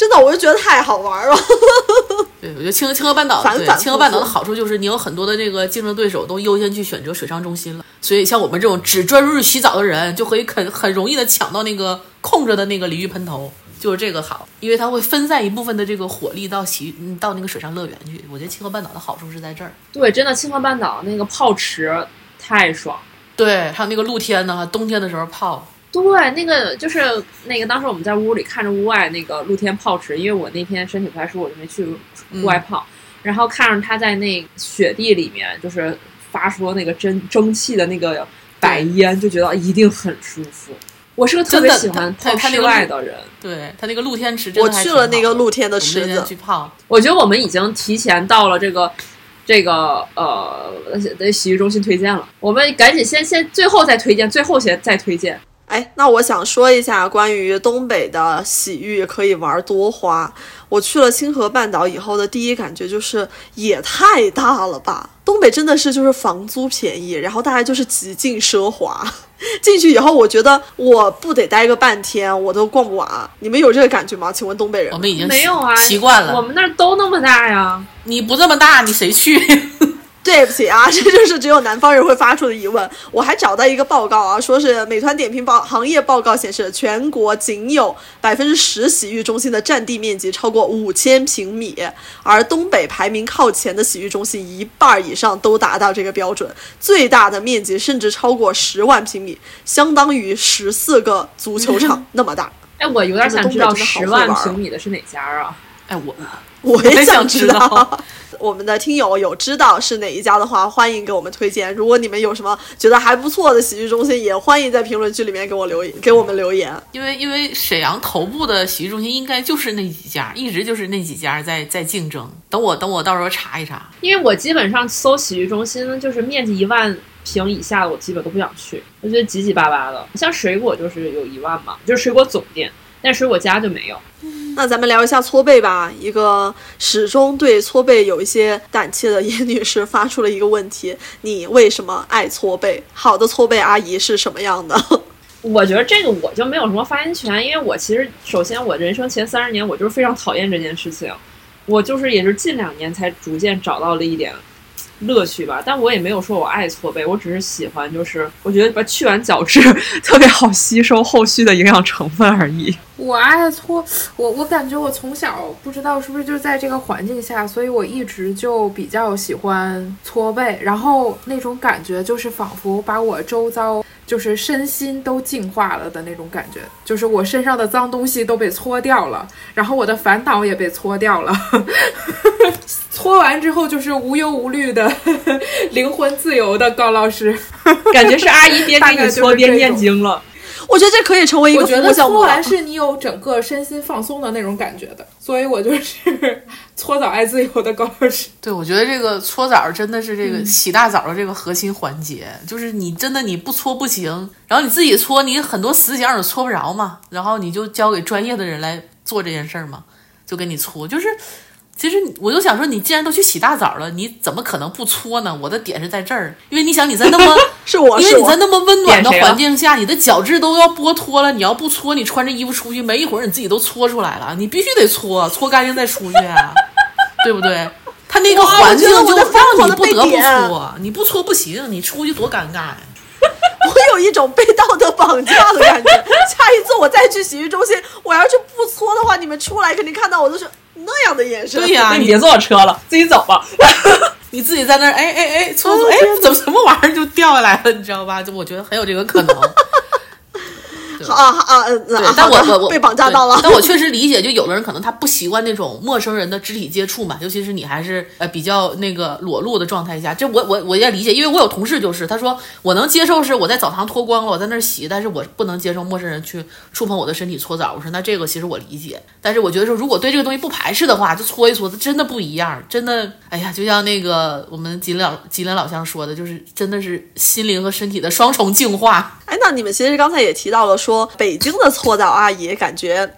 真的，我就觉得太好玩了。[LAUGHS] 对，我觉得清清河半岛，清河半岛的好处就是你有很多的这个竞争对手都优先去选择水上中心了，所以像我们这种只专注于洗澡的人，就可以很很容易的抢到那个空着的那个淋浴喷头，就是这个好，因为它会分散一部分的这个火力到洗嗯到那个水上乐园去。我觉得清河半岛的好处是在这儿。对，真的清河半岛那个泡池太爽。对，还有那个露天的，冬天的时候泡，对，那个就是那个，当时我们在屋里看着屋外那个露天泡池，因为我那天身体不太舒服，我就没去户外泡。然后看着他在那雪地里面，就是发出那个蒸蒸汽的那个白烟，就觉得一定很舒服。我是个特别喜欢泡室外的人，对，他那个露天池真我去了那个露天的池子，去泡，我觉得我们已经提前到了这个这个呃的洗浴中心推荐了。我们赶紧先先最后再推荐，最后先再推荐。哎，那我想说一下关于东北的洗浴可以玩多花。我去了清河半岛以后的第一感觉就是，也太大了吧！东北真的是就是房租便宜，然后大家就是极尽奢华。[LAUGHS] 进去以后，我觉得我不得待个半天，我都逛不完。你们有这个感觉吗？请问东北人我们已经没有啊，习惯了。我们那儿都那么大呀。你不这么大，你谁去？[LAUGHS] 对不起啊，[LAUGHS] 这就是只有南方人会发出的疑问。我还找到一个报告啊，说是美团点评报行业报告显示，全国仅有百分之十洗浴中心的占地面积超过五千平米，而东北排名靠前的洗浴中心一半以上都达到这个标准，最大的面积甚至超过十万平米，相当于十四个足球场那么大。哎，我有点想知道东北的好十万平米的是哪家啊？哎，我我也也想知道我们的听友有知道是哪一家的话，欢迎给我们推荐。如果你们有什么觉得还不错的洗浴中心，也欢迎在评论区里面给我留言，给我们留言。因为因为沈阳头部的洗浴中心应该就是那几家，一直就是那几家在在竞争。等我等我到时候查一查。因为我基本上搜洗浴中心，就是面积一万平以下的，我基本都不想去，我觉得挤挤巴巴的。像水果就是有一万嘛，就是水果总店，但水果家就没有。那咱们聊一下搓背吧。一个始终对搓背有一些胆怯的严女士发出了一个问题：你为什么爱搓背？好的搓背阿姨是什么样的？[LAUGHS] 我觉得这个我就没有什么发言权，因为我其实首先我人生前三十年我就是非常讨厌这件事情，我就是也是近两年才逐渐找到了一点乐趣吧，但我也没有说我爱搓背，我只是喜欢，就是我觉得把去完角质 [LAUGHS] 特别好吸收后续的营养成分而已。我爱搓，我我感觉我从小不知道是不是就在这个环境下，所以我一直就比较喜欢搓背，然后那种感觉就是仿佛把我周遭就是身心都净化了的那种感觉，就是我身上的脏东西都被搓掉了，然后我的烦恼也被搓掉了，[LAUGHS] 搓完之后就是无忧无虑的 [LAUGHS] 灵魂自由的高老师。感觉是阿姨边 [LAUGHS] 给你搓边念经了。我觉得这可以成为一个我觉得搓完。是你有整个身心放松的那种感觉的，[LAUGHS] 所以我就是搓澡爱自由的高老师。[LAUGHS] 对，我觉得这个搓澡真的是这个洗大澡的这个核心环节，就是你真的你不搓不行，然后你自己搓，你很多死角你搓不着嘛，然后你就交给专业的人来做这件事儿嘛，就给你搓，就是。其实我就想说，你既然都去洗大澡了，你怎么可能不搓呢？我的点是在这儿，因为你想你在那么 [LAUGHS] 是我因为你在，那么温暖的环境下，你的角质都要剥脱了。你要不搓，你穿着衣服出去，没一会儿你自己都搓出来了。你必须得搓，搓干净再出去啊，[LAUGHS] 对不对？他那个环境就让你不得不搓，你不搓不行，你出去多尴尬呀。[LAUGHS] 我有一种被道德绑架的感觉。下一次我再去洗浴中心，我要是不搓的话，你们出来肯定看到我都是那样的眼神。对呀、[LAUGHS] 你别坐我车了，自己走吧。[LAUGHS] 你自己在那儿，哎哎哎，搓搓，哎，怎么什么玩意儿就掉下来了，你知道吧？就我觉得很有这个可能。啊啊但我我我被绑架到了。但我确实理解，就有的人可能他不习惯那种陌生人的肢体接触嘛，尤其是你还是呃比较那个裸露的状态下，这我我我也理解，因为我有同事就是他说我能接受是我在澡堂脱光了，我在那儿洗，但是我不能接受陌生人去触碰我的身体搓澡。我说那这个其实我理解，但是我觉得说如果对这个东西不排斥的话，就搓一搓，真的不一样，真的，哎呀，就像那个我们吉林老吉林老乡说的，就是真的是心灵和身体的双重净化。哎，那你们其实刚才也提到了说，北京的搓澡阿姨感觉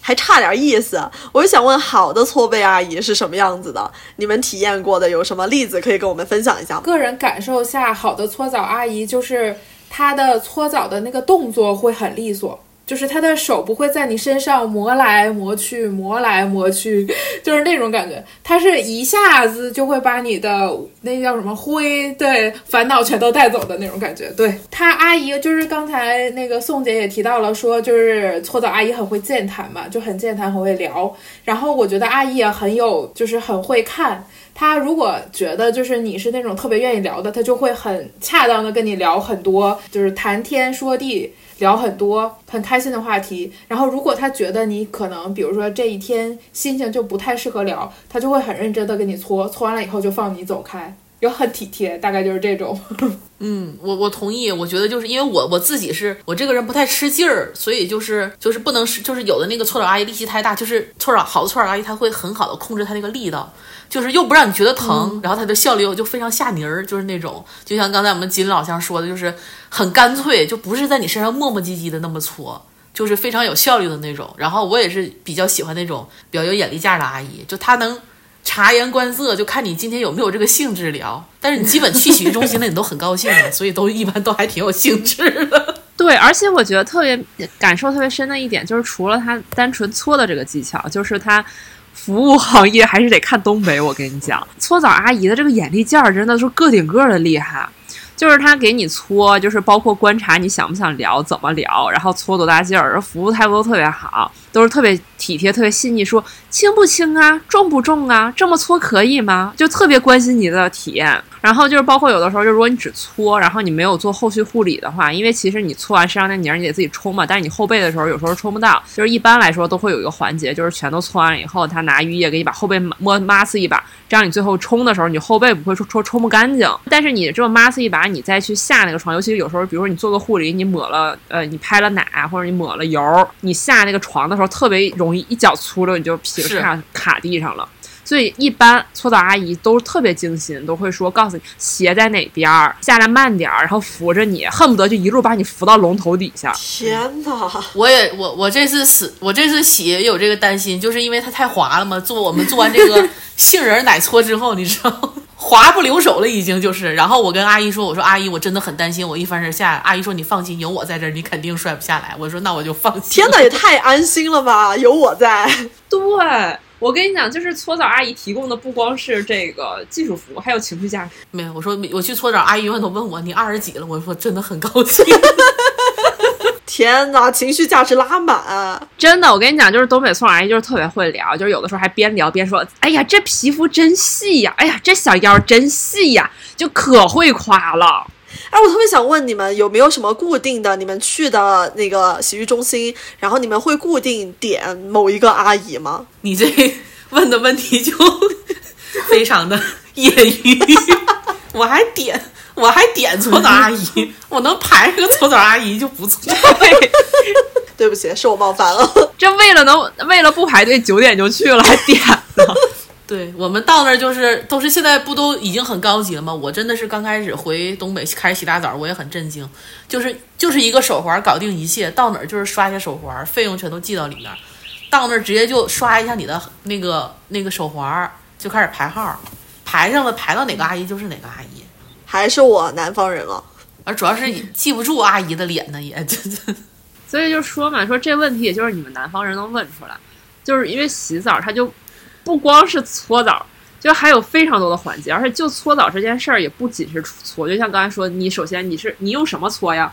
还差点意思。我就想问，好的搓背阿姨是什么样子的？你们体验过的有什么例子可以跟我们分享一下？个人感受下，好的搓澡阿姨就是她的搓澡的那个动作会很利索。就是他的手不会在你身上磨来磨去，磨来磨去，就是那种感觉。他是一下子就会把你的那叫什么灰，对，烦恼全都带走的那种感觉。对他阿姨，就是刚才那个宋姐也提到了，说就是搓澡阿姨很会健谈嘛，就很健谈，很会聊。然后我觉得阿姨也很有，就是很会看。他如果觉得就是你是那种特别愿意聊的，他就会很恰当的跟你聊很多，就是谈天说地，聊很多很开心的话题。然后如果他觉得你可能，比如说这一天心情就不太适合聊，他就会很认真的跟你搓，搓完了以后就放你走开，有很体贴，大概就是这种。[LAUGHS] 嗯，我我同意，我觉得就是因为我我自己是我这个人不太吃劲儿，所以就是就是不能是就是有的那个搓澡阿姨力气太大，就是搓澡好的搓澡阿姨她会很好的控制她那个力道，就是又不让你觉得疼，然后她的效率又就非常下泥儿，就是那种就像刚才我们金老乡说的，就是很干脆，就不是在你身上磨磨唧唧的那么搓。就是非常有效率的那种，然后我也是比较喜欢那种比较有眼力劲儿的阿姨，就她能察言观色，就看你今天有没有这个兴致聊。但是你基本去洗浴中心了，你都很高兴的，所以都一般都还挺有兴致的。对，而且我觉得特别感受特别深的一点，就是除了他单纯搓的这个技巧，就是他服务行业还是得看东北。我跟你讲，搓澡阿姨的这个眼力劲儿真的是个顶个的厉害。就是他给你搓，就是包括观察你想不想聊，怎么聊，然后搓多大劲儿，服务态度都特别好，都是特别体贴、特别细腻，说轻不轻啊，重不重啊，这么搓可以吗？就特别关心你的体验。然后就是包括有的时候，就如果你只搓，然后你没有做后续护理的话，因为其实你搓完身上那泥儿你得自己冲嘛，但是你后背的时候有时候冲不到，就是一般来说都会有一个环节，就是全都搓完了以后，他拿浴液给你把后背摸抹呲一把，这样你最后冲的时候，你后背不会说说冲不干净。但是你这么抹呲一把，你再去下那个床，尤其是有时候，比如说你做个护理，你抹了呃，你拍了奶或者你抹了油，你下那个床的时候特别容易一脚粗溜，你就劈是叉卡地上了。所以一般搓澡阿姨都特别精心，都会说告诉你鞋在哪边儿，下来慢点儿，然后扶着你，恨不得就一路把你扶到龙头底下。天哪！[LAUGHS] 我也我我这次洗我这次洗也有这个担心，就是因为它太滑了嘛。做我们做完这个 [LAUGHS] 杏仁奶搓之后，你知道吗滑不留手了，已经就是。然后我跟阿姨说，我说阿姨，我真的很担心，我一翻身下来，阿姨说你放心，有我在这儿，你肯定摔不下来。我说那我就放心。天哪，也太安心了吧！有我在。[LAUGHS] 对，我跟你讲，就是搓澡阿姨提供的不光是这个技术服务，还有情绪价值。没有，我说我去搓澡，阿姨永远都问我你二十几了，我说真的很高兴。天哪，情绪价值拉满。真的，我跟你讲，就是东北搓澡阿姨就是特别会聊，就是有的时候还边聊边说：“哎呀，这皮肤真细呀，哎呀，这小腰真细呀，就可会夸了。”哎，我特别想问你们，有没有什么固定的？你们去的那个洗浴中心，然后你们会固定点某一个阿姨吗？你这问的问题就 [LAUGHS] 非常的业余，[LAUGHS] 我还点我还点搓澡阿姨，[LAUGHS] 我能排个搓澡阿姨就不错。[LAUGHS] 对不起，是我冒犯了。这为了能为了不排队，九点就去了，还点呢。[LAUGHS] 对我们到那儿就是都是现在不都已经很高级了吗？我真的是刚开始回东北开始洗大澡，我也很震惊，就是就是一个手环搞定一切，到哪儿就是刷一下手环，费用全都记到里面，到那儿直接就刷一下你的那个那个手环，就开始排号，排上了排到哪个阿姨就是哪个阿姨，还是我南方人了。而主要是记不住阿姨的脸呢，也。所以就说嘛，说这问题也就是你们南方人能问出来，就是因为洗澡它就不光是搓澡，就还有非常多的环节，而且就搓澡这件事儿也不仅是搓，就像刚才说，你首先你是你用什么搓呀？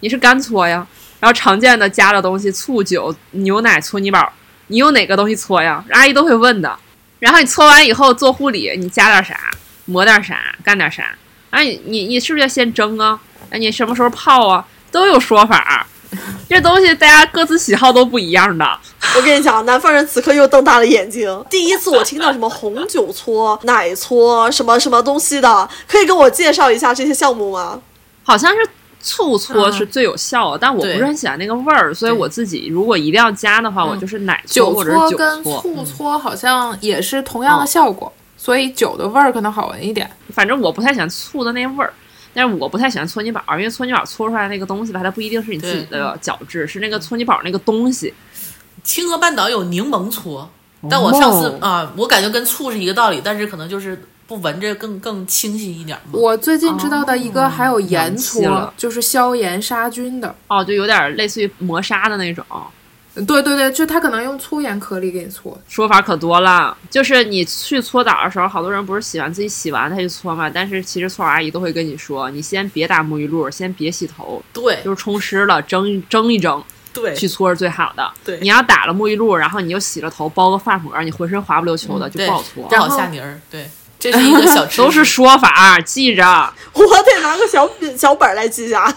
你是干搓呀。然后常见的加的东西，醋、酒、牛奶、搓泥宝，你用哪个东西搓呀？阿姨都会问的。然后你搓完以后做护理，你加点啥，抹点啥，干点啥？哎，你你你是不是要先蒸啊？哎，你什么时候泡啊？都有说法。[LAUGHS] 这东西大家各自喜好都不一样的。我跟你讲，南方人此刻又瞪大了眼睛。第一次我听到什么红酒搓、奶搓什么什么东西的，可以跟我介绍一下这些项目吗？好像是醋搓是最有效的，但我不是很喜欢那个味儿，所以我自己如果一定要加的话，我就是奶搓酒或者是酒搓跟搓。醋搓好像也是同样的效果，所以酒的味儿可能好闻一点。反正我不太喜欢醋的那味儿，但是我不太喜欢搓泥宝，因为搓泥宝搓出来那个东西吧，它不一定是你自己的角质，是那个搓泥宝那个东西。青河半岛有柠檬搓，但我上次、哦啊，我感觉跟醋是一个道理，但是可能就是不闻着更更清新一点嘛。我最近知道的一个还有盐搓了，就是消炎杀菌的。哦，就有点类似于磨砂的那种。对对对，就他可能用粗盐颗粒给你搓。说法可多了，就是你去搓澡的时候，好多人不是洗完自己洗完他去搓嘛，但是其实搓澡阿姨都会跟你说，你先别打沐浴露，先别洗头，对就是冲湿了蒸一蒸一蒸对去搓是最好的。对你要打了沐浴露，然后你又洗了头，包个发膜，你浑身滑不溜秋的，就不好搓。不好下泥儿。对，这是一个小。[LAUGHS] 都是说法，记着。我得拿个小笔小本儿来记下。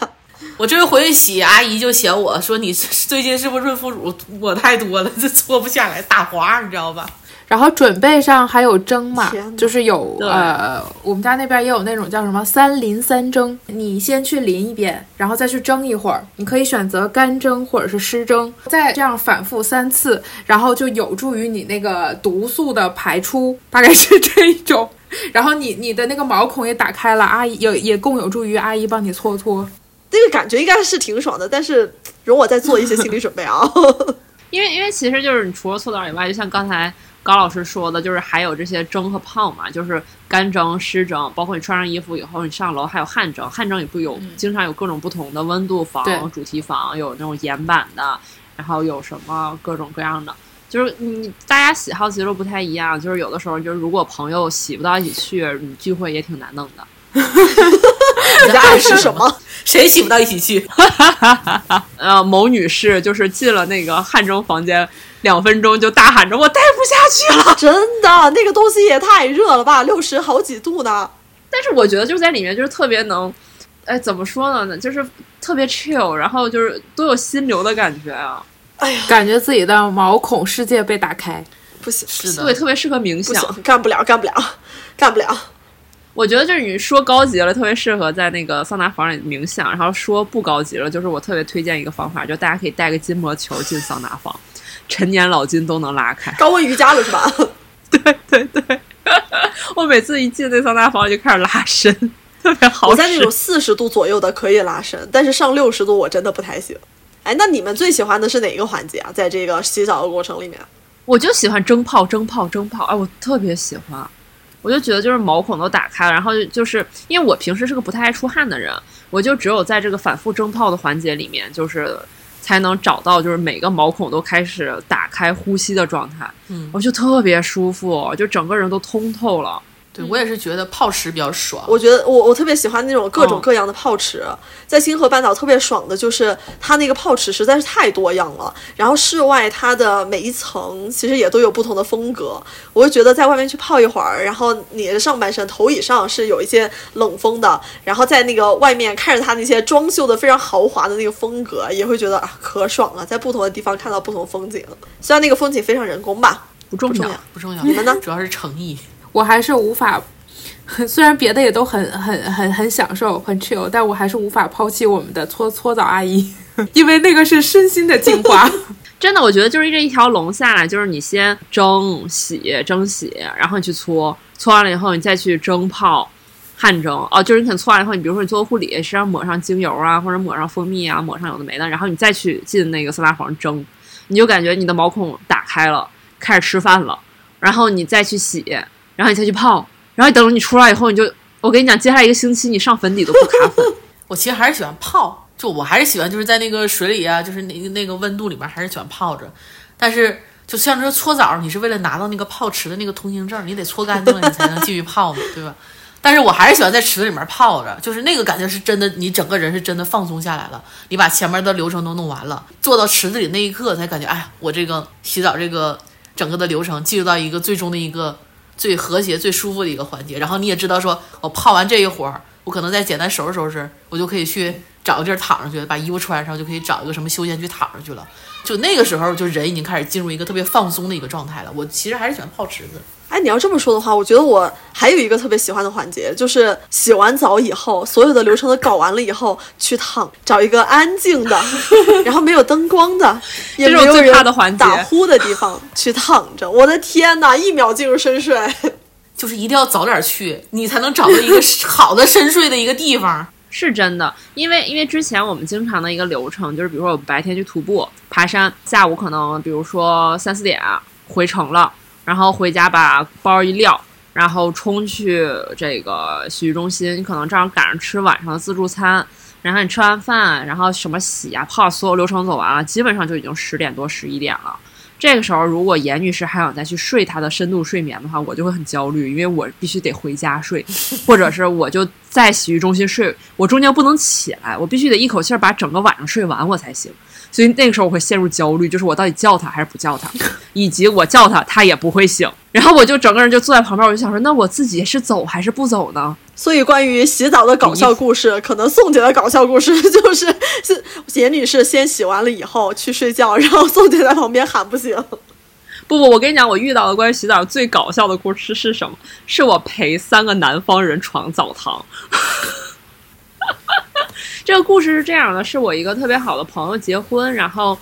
我这回回去洗，阿姨就嫌我说你最近是不是润肤乳抹太多了，这搓不下来，打滑，你知道吧？然后准备上还有蒸嘛就是有呃，我们家那边也有那种叫什么三淋三蒸，你先去淋一遍，然后再去蒸一会儿。你可以选择干蒸或者是湿蒸，再这样反复三次，然后就有助于你那个毒素的排出，大概是这一种。然后你你的那个毛孔也打开了，阿姨也也更有助于阿姨帮你搓搓。那个感觉应该是挺爽的，但是容我再做一些心理准备啊。[LAUGHS] 因为因为其实就是你除了搓澡以外，就像刚才高老师说的，就是还有这些蒸和泡嘛，就是干蒸、湿蒸，包括你穿上衣服以后，你上楼还有汗蒸，汗蒸也不有、经常有各种不同的温度房、主题房，有那种岩板的，然后有什么各种各样的。就是你大家喜好其实都不太一样，就是有的时候就是如果朋友洗不到一起去，你聚会也挺难弄的。[LAUGHS] 你在暗示什么？[LAUGHS] 谁洗不到一起去？[LAUGHS] 呃，某女士就是进了那个汗蒸房间，两分钟就大喊着我待不下去了。真的，那个东西也太热了吧，六十好几度呢。但是我觉得就是在里面就是特别能，哎，怎么说呢？就是特别 chill，然后就是都有心流的感觉啊。哎呀，感觉自己的毛孔世界被打开。不行，是的对，特别适合冥想。干不了，干不了，干不了。我觉得就是你说高级了，特别适合在那个桑拿房里冥想；然后说不高级了，就是我特别推荐一个方法，就大家可以带个筋膜球进桑拿房，陈年老筋都能拉开。[LAUGHS] 高温瑜伽了是吧？[LAUGHS] 对对对，我每次一进那桑拿房就开始拉伸，特别好。我在那种四十度左右的可以拉伸，但是上六十度我真的不太行。哎，那你们最喜欢的是哪个环节啊？在这个洗澡的过程里面？我就喜欢蒸泡，蒸泡，蒸泡，哎，我特别喜欢。我就觉得就是毛孔都打开了，然后就是因为我平时是个不太爱出汗的人，我就只有在这个反复蒸泡的环节里面，就是才能找到就是每个毛孔都开始打开呼吸的状态，嗯我就特别舒服，就整个人都通透了。对我也是觉得泡池比较爽。我觉得我我特别喜欢那种各种嗯。各样的泡池，在星河半岛特别爽的就是它那个泡池实在是太多样了，然后室外它的每一层其实也都有不同的风格，我就觉得在外面去泡一会儿，然后你的上半身头以上是有一些冷风的，然后在那个外面看着它那些装修的非常豪华的那个风格，也会觉得啊可爽了，在不同的地方看到不同风景，虽然那个风景非常人工吧，不重要，不重要，你们呢？[LAUGHS] 主要是诚意。我还是无法，虽然别的也都很很很很享受，很 chill，但我还是无法抛弃我们的搓搓澡阿姨，[LAUGHS] 因为那个是身心的净化。[LAUGHS] 真的，我觉得就是这一条龙下来，就是你先蒸洗蒸洗，然后你去搓，搓完了以后你再去蒸泡。汗蒸哦，就是你可能搓完以后，你比如说你做个护理，身上抹上精油啊，或者抹上蜂蜜啊，抹上有的没的，然后你再去进那个桑拿房蒸，你就感觉你的毛孔打开了，开始吃饭了，然后你再去洗，然后你再去泡，然后等你出来以后，你就我跟你讲，接下来一个星期你上粉底都不卡粉。[LAUGHS] 我其实还是喜欢泡，就我还是喜欢就是在那个水里啊，就是那个那个温度里面，还是喜欢泡着。但是就像说搓澡，你是为了拿到那个泡池的那个通行证，你得搓干净了，你才能继续泡嘛，对吧？[LAUGHS] 但是我还是喜欢在池子里面泡着，就是那个感觉是真的，你整个人是真的放松下来了。你把前面的流程都弄完了，坐到池子里那一刻才感觉，哎呀，我这个洗澡这个整个的流程进入到一个最终的一个最和谐、最舒服的一个环节。然后你也知道，说我泡完这一会儿，我可能再简单收拾收拾，我就可以去找个地儿躺上去，把衣服穿上，就可以找一个什么休闲区躺上去了。就那个时候，就人已经开始进入一个特别放松的一个状态了。我其实还是喜欢泡池子。哎，你要这么说的话，我觉得我还有一个特别喜欢的环节，就是洗完澡以后，所有的流程都搞完了以后，去躺，找一个安静的，[LAUGHS] 然后没有灯光的，也没有人怕的环节打呼的地方去躺着。我的天哪，一秒进入深睡。[LAUGHS] 就是一定要早点去，你才能找到一个 [LAUGHS] 好的深睡的一个地方。是真的，因为因为之前我们经常的一个流程就是，比如说我们白天去徒步、爬山，下午可能比如说三四点回城了，然后回家把包一撂，然后冲去这个洗浴中心，你可能正好赶上吃晚上的自助餐，然后你吃完饭，然后什么洗啊泡，所有流程走完了，基本上就已经十点多十一点了。这个时候，如果严女士还想再去睡她的深度睡眠的话，我就会很焦虑，因为我必须得回家睡，[LAUGHS] 或者是我就在洗浴中心睡，我中间不能起来，我必须得一口气儿把整个晚上睡完我才行。所以那个时候我会陷入焦虑，就是我到底叫他还是不叫他，[LAUGHS] 以及我叫他他也不会醒，然后我就整个人就坐在旁边，我就想说，那我自己是走还是不走呢？所以，关于洗澡的搞笑故事，可能宋姐的搞笑故事 [LAUGHS] 就是 [LAUGHS] 是严女士先洗完了以后去睡觉，然后宋姐在旁边喊不醒。不不，我跟你讲，我遇到的关于洗澡最搞笑的故事是什么？是我陪三个南方人闯澡堂。这个故事是这样的：是我一个特别好的朋友结婚，然后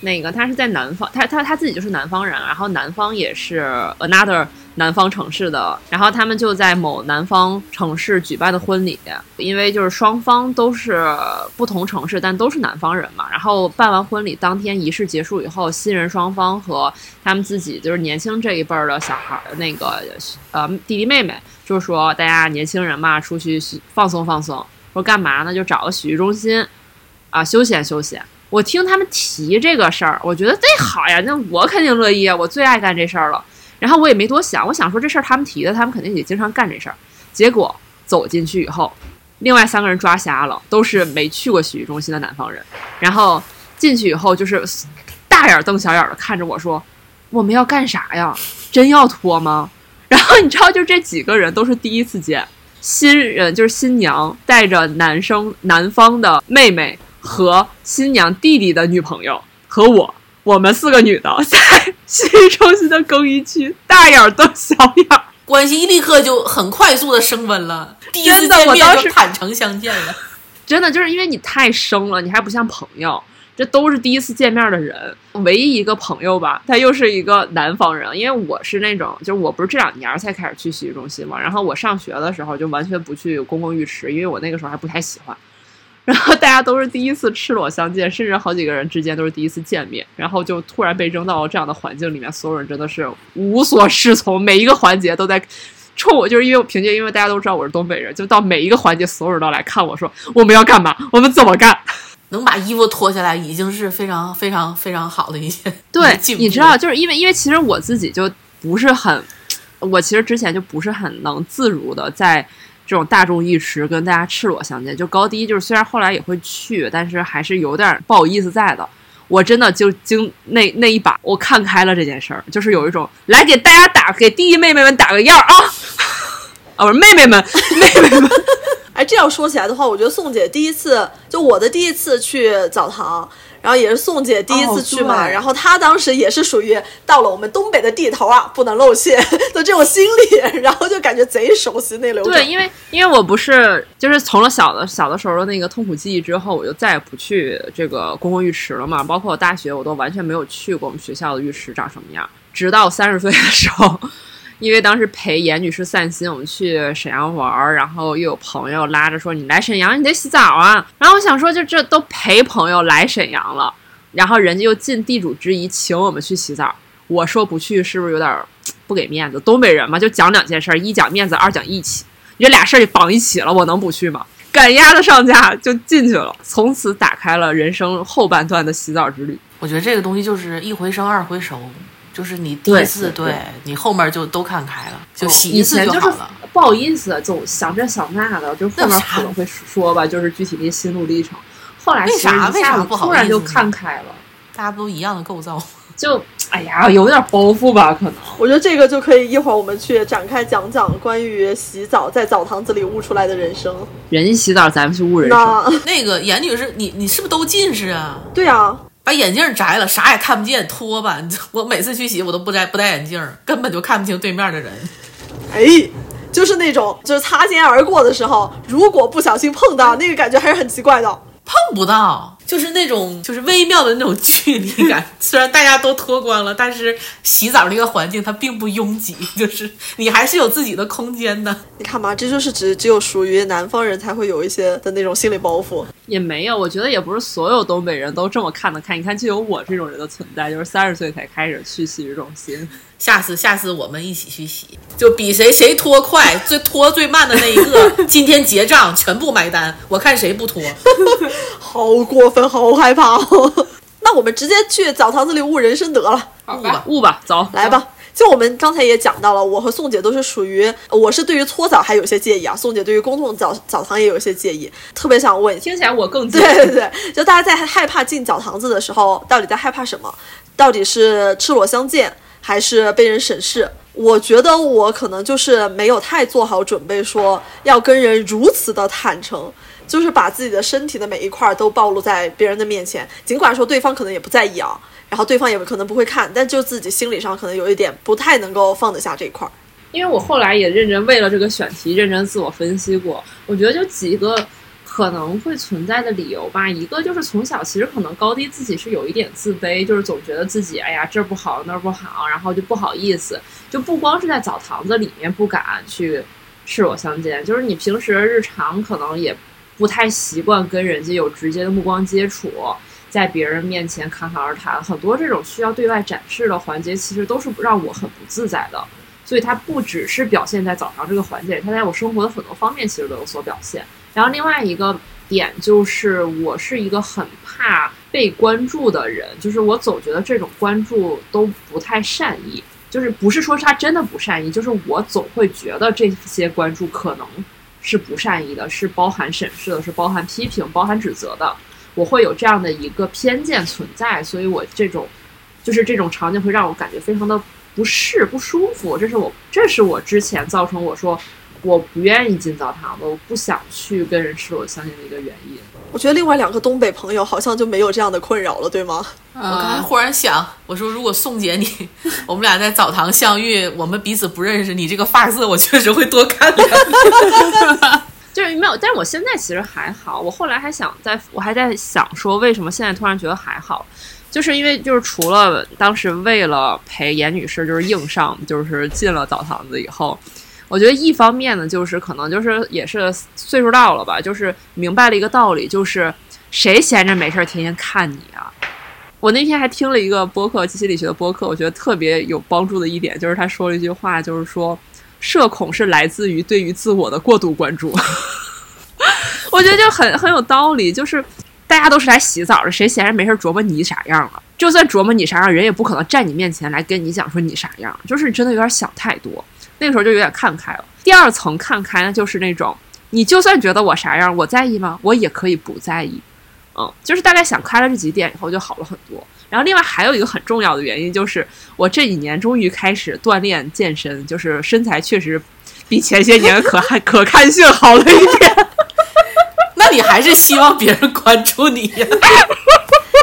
那个他是在南方，他他他自己就是南方人，然后南方也是 another 南方城市的，然后他们就在某南方城市举办的婚礼，因为就是双方都是不同城市，但都是南方人嘛。然后办完婚礼当天仪式结束以后，新人双方和他们自己就是年轻这一辈儿的小孩儿，那个呃弟弟妹妹，就是说大家年轻人嘛，出去放松放松。说干嘛呢？就找个洗浴中心，啊，休闲休闲。我听他们提这个事儿，我觉得这好呀，那我肯定乐意啊，我最爱干这事儿了。然后我也没多想，我想说这事儿他们提的，他们肯定也经常干这事儿。结果走进去以后，另外三个人抓瞎了，都是没去过洗浴中心的南方人。然后进去以后，就是大眼瞪小眼的看着我说：“我们要干啥呀？真要脱吗？” [LAUGHS] 然后你知道，就这几个人都是第一次见。新人就是新娘带着男生男方的妹妹和新娘弟弟的女朋友和我，我们四个女的在洗浴中心的更衣区大眼瞪小眼，关系立刻就很快速的升温了。[LAUGHS] 第一次见面就坦诚相见了。[LAUGHS] 真的就是因为你太生了，你还不像朋友，这都是第一次见面的人。唯一一个朋友吧，他又是一个南方人，因为我是那种，就是我不是这两年才开始去洗浴中心嘛，然后我上学的时候就完全不去公共浴池，因为我那个时候还不太喜欢。[LAUGHS] 然后大家都是第一次赤裸相见，甚至好几个人之间都是第一次见面，然后就突然被扔到这样的环境里面，所有人真的是无所适从，每一个环节都在冲我，就是因为我凭借，因为大家都知道我是东北人，就到每一个环节，所有人都来看我说我们要干嘛，我们怎么干。能把衣服脱下来，已经是非常非常非常好的一件对你知道，就是因为因为其实我自己就不是很，我其实之前就不是很能自如的在这种大众浴池跟大家赤裸相见。就高低，就是虽然后来也会去，但是还是有点不好意思在的。我真的就经那那一把，我看开了这件事儿，就是有一种来给大家打给弟弟妹妹们打个样儿啊，[LAUGHS] 啊不是妹妹们妹妹们，哎，这样说起来的话，我觉得宋姐第一次，就我的第一次去澡堂，然后也是宋姐第一次去嘛，哦然后她当时也是属于到了我们东北的地头啊，不能露怯的这种心理，然后就感觉贼熟悉那流程。对，因为因为我不是就是从了小的小的时候的那个痛苦记忆之后，我就再也不去这个公共浴池了嘛。包括我大学，我都完全没有去过我们学校的浴池长什么样。直到三十岁的时候，因为当时陪严女士散心，我们去沈阳玩儿，然后又有朋友拉着说你来沈阳你得洗澡啊。然后我想说，就这都陪朋友来沈阳了，然后人家又尽地主之谊请我们去洗澡，我说不去是不是有点不给面子？东北人嘛，就讲两件事，一讲面子，二讲义气。你这俩事儿绑一起了，我能不去吗？赶鸭子上架就进去了，从此打开了人生后半段的洗澡之旅。我觉得这个东西就是一回生二回熟，就是你第一次对对你后面就都看开了，就哦洗一次以前就是好了。不不好意思，总想这想那的，就后面可能会说吧，就是具体的心路历程。后来为啥为啥不好突然就意思看开了，大家不都一样的构造？就哎呀，有点包袱吧，可能。我觉得这个就可以一会儿我们去展开讲讲关于洗澡在澡堂子里悟出来的人生。人家洗澡，咱们去悟人生。那那个严女士，你你是不是都近视啊？对啊，把眼镜摘了，啥也看不见，脱吧。我每次去洗，我都不摘不戴眼镜，根本就看不清对面的人。哎，就是那种就是擦肩而过的时候，如果不小心碰到，那个感觉还是很奇怪的。碰不到，就是那种就是微妙的那种距离感。[LAUGHS] 虽然大家都脱光了，但是洗澡那个环境它并不拥挤，就是你还是有自己的空间的。你看嘛，这就是只只有属于南方人才会有一些的那种心理包袱。也没有，我觉得也不是所有东北人都这么看得开。你看，就有我这种人的存在，就是三十岁才开始去洗浴中心。下次下次我们一起去洗，就比谁谁脱快，最脱最慢的那一个，[LAUGHS] 今天结账全部买单，我看谁不脱。[LAUGHS] 好过分，好害怕哦。[LAUGHS] 那我们直接去澡堂子里悟人生得了，悟吧，悟吧，走，来吧。就我们刚才也讲到了，我和宋姐都是属于，我是对于搓澡还有一些介意啊，宋姐对于公众澡澡堂也有一些介意，特别想问，听起来我更近。对对对，就大家在害怕进澡堂子的时候，到底在害怕什么？到底是赤裸相见，还是被人审视？我觉得我可能就是没有太做好准备，说要跟人如此的坦诚，就是把自己的身体的每一块都暴露在别人的面前，尽管说对方可能也不在意啊，然后对方也可能不会看，但就自己心理上可能有一点不太能够放得下这一块儿。因为我后来也认真为了这个选题认真自我分析过，我觉得就几个可能会存在的理由吧。一个就是从小其实可能高低自己是有一点自卑，就是总觉得自己哎呀这儿不好那儿不好，然后就不好意思，就不光是在澡堂子里面不敢去赤裸相见，就是你平时日常可能也不太习惯跟人家有直接的目光接触。在别人面前侃侃而谈，很多这种需要对外展示的环节，其实都是让我很不自在的。所以它不只是表现在早上这个环节，它在我生活的很多方面其实都有所表现。然后另外一个点就是，我是一个很怕被关注的人，就是我总觉得这种关注都不太善意，就是不是说他真的不善意，就是我总会觉得这些关注可能是不善意的，是包含审视的，是包含批评、包含指责的。我会有这样的一个偏见存在，所以我这种就是这种场景会让我感觉非常的不适、不舒服。这是我这是我之前造成我说我不愿意进澡堂子，我不想去跟人赤裸相亲的一个原因。我觉得另外两个东北朋友好像就没有这样的困扰了，对吗？我刚才嗯，忽然想，我说如果宋姐你，[LAUGHS] 我们俩在澡堂相遇，我们彼此不认识，你这个发色我确实会多看两眼。[LAUGHS] 就是没有，但是我现在其实还好。我后来还想在，我还在想说，为什么现在突然觉得还好，就是因为就是除了当时为了陪严女士就是硬上，就是进了澡堂子以后，我觉得一方面呢，就是可能就是也是岁数到了吧，就是明白了一个道理，就是谁闲着没事儿天天看你啊。我那天还听了一个播客，心理学的播客，我觉得特别有帮助的一点就是他说了一句话，就是说社恐是来自于对于自我的过度关注。[LAUGHS] 我觉得就很很有道理，就是大家都是来洗澡的，谁闲着没事儿琢磨你啥样了？就算琢磨你啥样，人也不可能站你面前来跟你讲说你啥样，就是真的有点想太多。那个时候就有点看开了。第二层看开呢，就是那种你就算觉得我啥样，我在意吗？我也可以不在意。嗯，就是大概想开了这几点以后就好了很多。然后另外还有一个很重要的原因就是，我这几年终于开始锻炼健身，就是身材确实比前些年可还 [LAUGHS] 可看性好了一点。你还是希望别人关注你呀？[LAUGHS]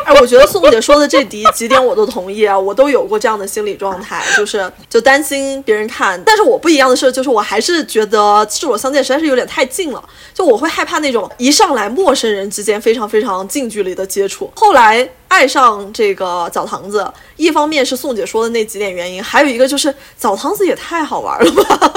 哎，我觉得宋姐说的这几几点我都同意啊，我都有过这样的心理状态，就是就担心别人看。但是我不一样的是，就是我还是觉得赤裸相见实在是有点太近了，就我会害怕那种一上来陌生人之间非常非常近距离的接触。后来爱上这个澡堂子，一方面是宋姐说的那几点原因，还有一个就是澡堂子也太好玩了吧。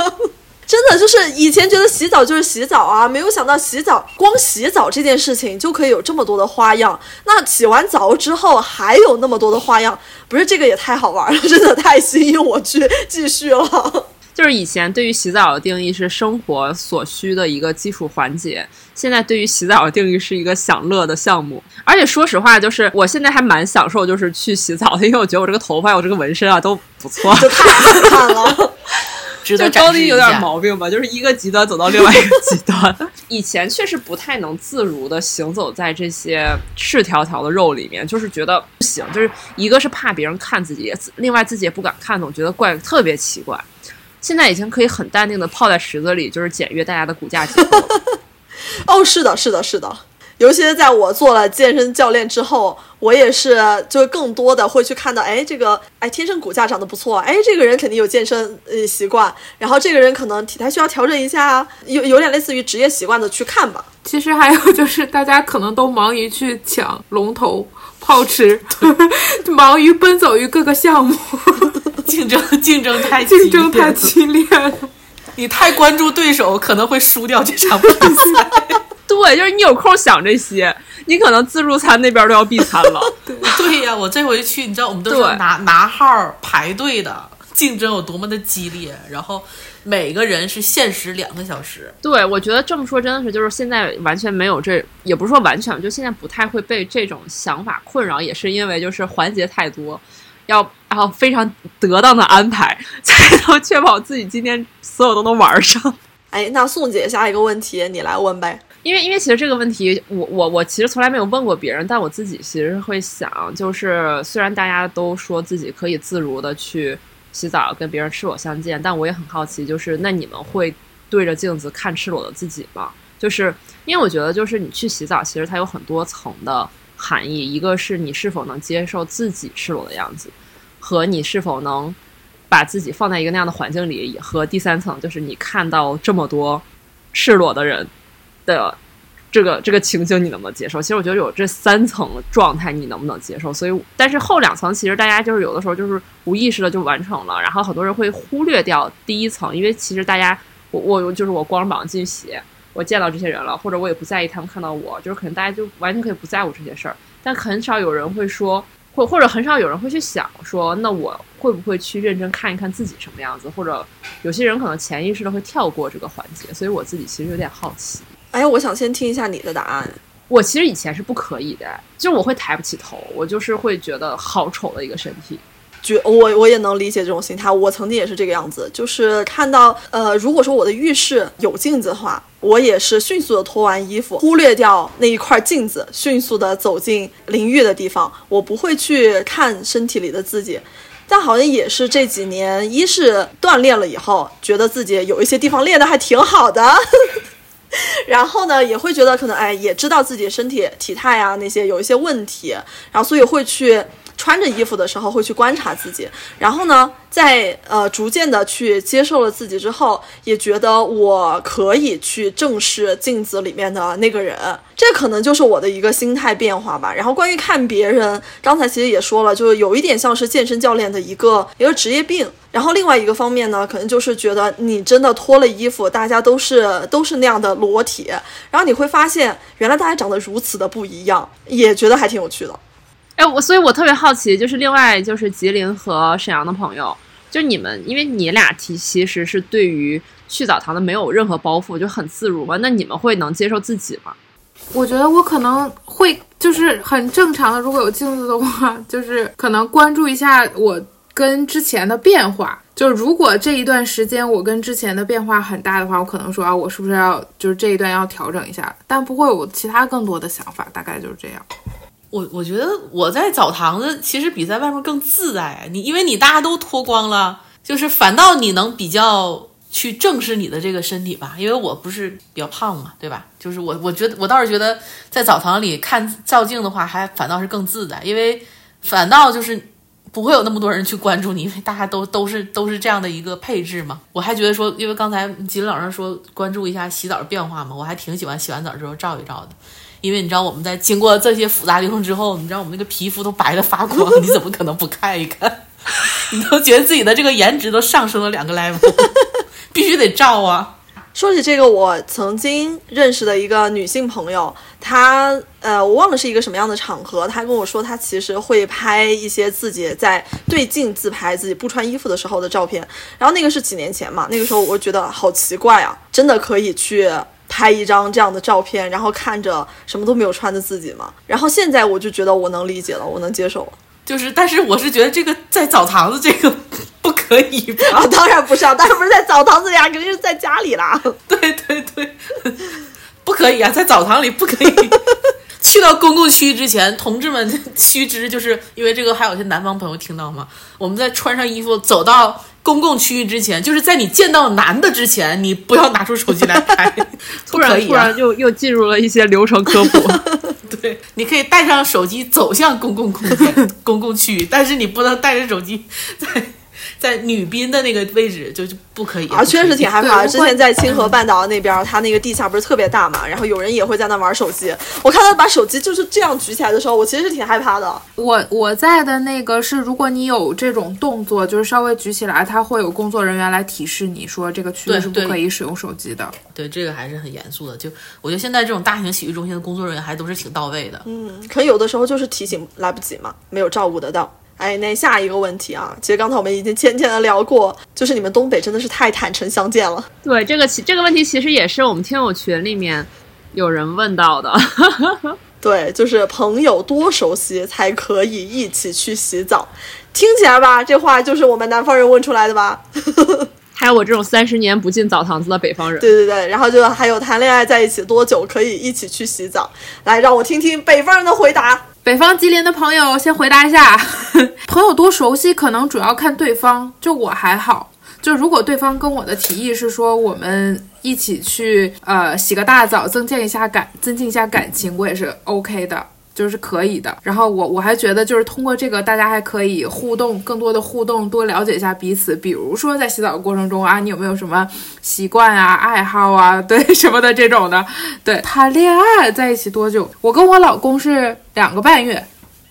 真的就是以前觉得洗澡就是洗澡啊，没有想到洗澡光洗澡这件事情就可以有这么多的花样。那洗完澡之后还有那么多的花样，不是这个也太好玩了，真的太吸引我去继续了。就是以前对于洗澡的定义是生活所需的一个基础环节，现在对于洗澡的定义是一个享乐的项目。而且说实话，就是我现在还蛮享受，就是去洗澡的，因为我觉得我这个头发、我这个纹身啊都不错。就太好看了。值得就展示一高低有点毛病吧，就是一个极端走到另外一个极端。[LAUGHS] 以前确实不太能自如的行走在这些赤条条的肉里面，就是觉得不行，就是一个是怕别人看自己，另外自己也不敢看，总觉得怪特别奇怪。现在已经可以很淡定的泡在池子里，就是检阅大家的骨架结构。[LAUGHS] 哦，是的，是的，是的。尤其是在我做了健身教练之后，我也是就更多的会去看到，哎，这个哎天生骨架长得不错，哎，这个人肯定有健身呃习惯，然后这个人可能体态需要调整一下啊，有有点类似于职业习惯的去看吧。其实还有就是，大家可能都忙于去抢龙头、泡池，[LAUGHS] 忙于奔走于各个项目，[LAUGHS] 竞争竞争太激烈竞争太激烈了。你太关注对手，可能会输掉这场比赛。对，就是你有空想这些，你可能自助餐那边都要闭餐了。[LAUGHS] 对呀，我这回去，你知道我们都是拿拿号排队的，竞争有多么的激烈，然后每个人是限时两个小时。对，我觉得这么说真的是，就是现在完全没有这，也不是说完全，就现在不太会被这种想法困扰，也是因为就是环节太多，要然后非常得当的安排，[LAUGHS] 才能确保自己今天所有都能玩上。哎，那宋姐下一个问题你来问呗。因为因为其实这个问题，我我我其实从来没有问过别人，但我自己其实会想，就是虽然大家都说自己可以自如的去洗澡，跟别人赤裸相见，但我也很好奇，就是那你们会对着镜子看赤裸的自己吗？就是因为我觉得，就是你去洗澡，其实它有很多层的含义，一个是你是否能接受自己赤裸的样子，和你是否能把自己放在一个那样的环境里，和第三层就是你看到这么多赤裸的人的这个这个情景，你能不能接受？其实我觉得有这三层状态，你能不能接受？所以，但是后两层其实大家就是有的时候就是无意识的就完成了，然后很多人会忽略掉第一层，因为其实大家我我就是我光膀进去洗，我见到这些人了，或者我也不在意他们看到我，就是可能大家就完全可以不在乎这些事儿，但很少有人会说。或或者很少有人会去想说，那我会不会去认真看一看自己什么样子？或者有些人可能潜意识的会跳过这个环节，所以我自己其实有点好奇。哎，我想先听一下你的答案。我其实以前是不可以的，就我会抬不起头，我就是会觉得好丑的一个身体。觉我我也能理解这种心态，我曾经也是这个样子，就是看到呃，如果说我的浴室有镜子的话，我也是迅速的脱完衣服，忽略掉那一块镜子，迅速的走进淋浴的地方，我不会去看身体里的自己。但好像也是这几年，一是锻炼了以后，觉得自己有一些地方练得还挺好的，[LAUGHS] [LAUGHS] 然后呢，也会觉得可能哎，也知道自己身体体态啊那些有一些问题，然后所以会去穿着衣服的时候会去观察自己，然后呢，在呃逐渐的去接受了自己之后，也觉得我可以去正视镜子里面的那个人，这可能就是我的一个心态变化吧。然后关于看别人，刚才其实也说了，就是有一点像是健身教练的一个一个职业病。然后另外一个方面呢，可能就是觉得你真的脱了衣服，大家都是都是那样的裸体，然后你会发现原来大家长得如此的不一样，也觉得还挺有趣的。哎，我所以，我特别好奇，就是另外就是吉林和沈阳的朋友，就你们，因为你俩提其实是对于去澡堂的没有任何包袱，就很自如嘛。那你们会能接受自己吗？我觉得我可能会就是很正常的，如果有镜子的话，就是可能关注一下我跟之前的变化。就是如果这一段时间我跟之前的变化很大的话，我可能说啊，我是不是要就是这一段要调整一下？但不会有其他更多的想法，大概就是这样。我我觉得我在澡堂子其实比在外面更自在，你因为你大家都脱光了，就是反倒你能比较去正视你的这个身体吧。因为我不是比较胖嘛，对吧？就是我我觉得我倒是觉得在澡堂里看照镜的话，还反倒是更自在，因为反倒就是不会有那么多人去关注你，因 [LAUGHS] 为大家都都是都是这样的一个配置嘛。我还觉得说，因为刚才吉林老师说关注一下洗澡的变化嘛，我还挺喜欢洗完澡之后照一照的。因为你知道我们在经过这些复杂流程之后，你知道我们那个皮肤都白的发光，[LAUGHS] 你怎么可能不看一看？[LAUGHS] 你都觉得自己的这个颜值都上升了两个 level，必须得照啊！说起这个，我曾经认识的一个女性朋友，她呃，我忘了是一个什么样的场合，她跟我说，她其实会拍一些自己在对镜自拍自己不穿衣服的时候的照片。然后那个是几年前嘛，那个时候我觉得好奇怪啊，真的可以去拍一张这样的照片，然后看着什么都没有穿的自己吗？然后现在我就觉得我能理解了，我能接受了。就是，但是我是觉得这个在澡堂子这个不可可以吧？啊，当然不是啊，当然不是在澡堂子里啊，肯定是在家里啦。[LAUGHS] 对对对，不可以啊，在澡堂里不可以。[LAUGHS] 去到公共区域之前，同志们须知，就是因为这个，还有些南方朋友听到吗？我们在穿上衣服走到公共区域之前，就是在你见到男的之前，你不要拿出手机来拍，突然突不可以啊然就又进入了一些流程科普。[LAUGHS] 对，你可以带上手机走向公共空间、公共区域，但是你不能带着手机在在女宾的那个位置，就是不可以。啊，确实挺害怕之前在清河半岛那边，它那个地下不是特别大嘛，然后有人也会在那玩手机。我看他把手机就是这样举起来的时候，我其实是挺害怕的。我我在的那个是，如果你有这种动作，就是稍微举起来，它会有工作人员来提示你说这个区域是不可以使用手机的。对这个还是很严肃的。就我觉得现在这种大型洗浴中心的工作人员还都是挺到位的。嗯，可有的时候就是提醒来不及嘛，没有照顾得到。哎，那下一个问题啊，其实刚才我们已经浅浅的聊过，就是你们东北真的是太坦诚相见了。对这个其这个问题，其实也是我们听友群里面有人问到的。[LAUGHS] 对，就是朋友多熟悉才可以一起去洗澡，听起来吧，这话就是我们南方人问出来的吧？[LAUGHS] 还有我这种三十年不进澡堂子的北方人，对对对，然后就还有谈恋爱在一起多久可以一起去洗澡？来，让我听听北方人的回答。北方吉林的朋友先回答一下，[LAUGHS] 朋友多熟悉，可能主要看对方。就我还好，就如果对方跟我的提议是说我们一起去呃洗个大澡，增进一下感，增进一下感情，我也是 OK 的。就是可以的，然后我我还觉得就是通过这个，大家还可以互动，更多的互动，多了解一下彼此。比如说在洗澡的过程中啊，你有没有什么习惯啊、爱好啊，[LAUGHS] 对什么的这种的。对，谈恋爱在一起多久？我跟我老公是两个半月，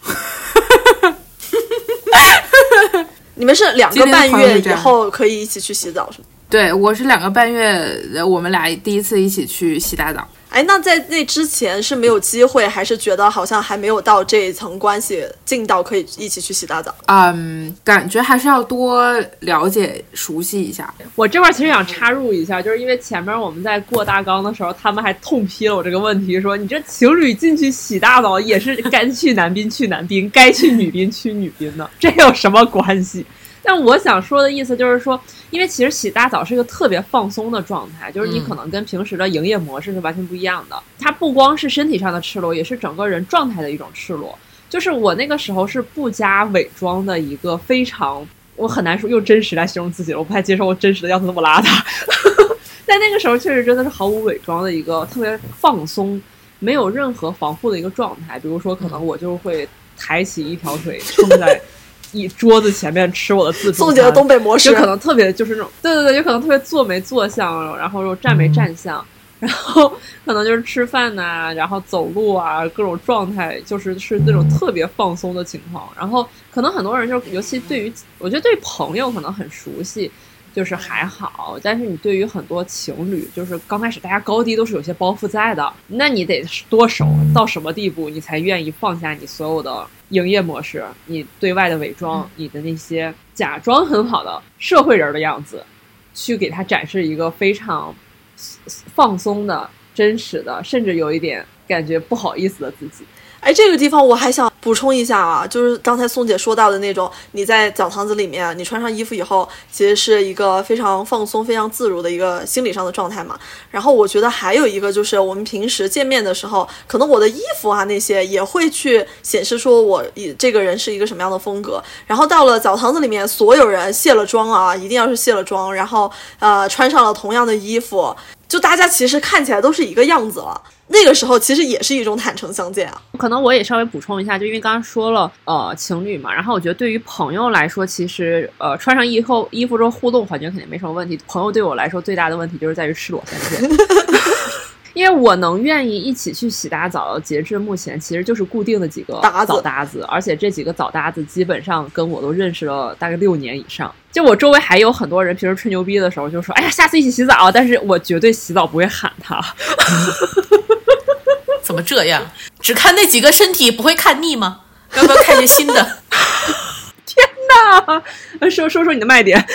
[LAUGHS] 你们是两个半月以后可以一起去洗澡是吗？对我是两个半月，呃我们俩第一次一起去洗大澡。哎，那在那之前是没有机会，还是觉得好像还没有到这一层关系近到可以一起去洗大澡？嗯，感觉还是要多了解、熟悉一下。我这块儿其实想插入一下，就是因为前面我们在过大纲的时候，他们还痛批了我这个问题，说你这情侣进去洗大澡也是该去男宾去男宾，该去女宾去女宾的，这有什么关系？但我想说的意思就是说，因为其实洗大澡是一个特别放松的状态，就是你嗯可能跟平时的营业模式是完全不一样的。它不光是身体上的赤裸，也是整个人状态的一种赤裸。就是我那个时候是不加伪装的一个非常，我很难说用真实来形容自己了，我不太接受我真实的样子那么邋遢。[LAUGHS] 在那个时候，确实真的是毫无伪装的一个特别放松，没有任何防护的一个状态。比如说，可能我就会抬起一条腿撑在一桌子前面吃我的自助餐。宋姐的东北模式就，可能特别就是那种，对对对，有可能特别坐没坐相，然后又站没站相，然后 [LAUGHS] 可能就是吃饭呐、然后走路啊，各种状态就是是那种特别放松的情况。然后可能很多人就，尤其对于我觉得对朋友可能很熟悉，就是还好，但是你对于很多情侣，就是刚开始大家高低都是有些包袱在的，那你得多熟到什么地步，你才愿意放下你所有的营业模式，你对外的伪装，你的那些假装很好的社会人的样子，去给他展示一个非常放松的、真实的，甚至有一点感觉不好意思的自己。哎，这个地方我还想补充一下啊，就是刚才宋姐说到的那种，你在澡堂子里面，你穿上衣服以后，其实是一个非常放松、非常自如的一个心理上的状态嘛。然后我觉得还有一个就是，我们平时见面的时候，可能我的衣服啊那些也会去显示说我以这个人是一个什么样的风格。然后到了澡堂子里面，所有人卸了妆啊，一定要是卸了妆，然后呃穿上了同样的衣服，就大家其实看起来都是一个样子了。那个时候其实也是一种坦诚相见啊。可能我也稍微补充一下，就因为刚刚说了，呃，情侣嘛，然后我觉得对于朋友来说，其实呃，穿上衣后衣服之后互动环节肯定没什么问题。朋友对我来说最大的问题就是在于赤裸相见。因为我能愿意一起去洗大澡，截至目前其实就是固定的几个澡搭子，而且这几个澡搭子基本上跟我都认识了大概六年以上。就我周围还有很多人平时吹牛逼的时候就说：“哎呀，下次一起洗澡。”但是我绝对洗澡不会喊他。怎么这样？只看那几个身体不会看腻吗？[LAUGHS] 要不要看些新的？[LAUGHS] 说说说你的卖点，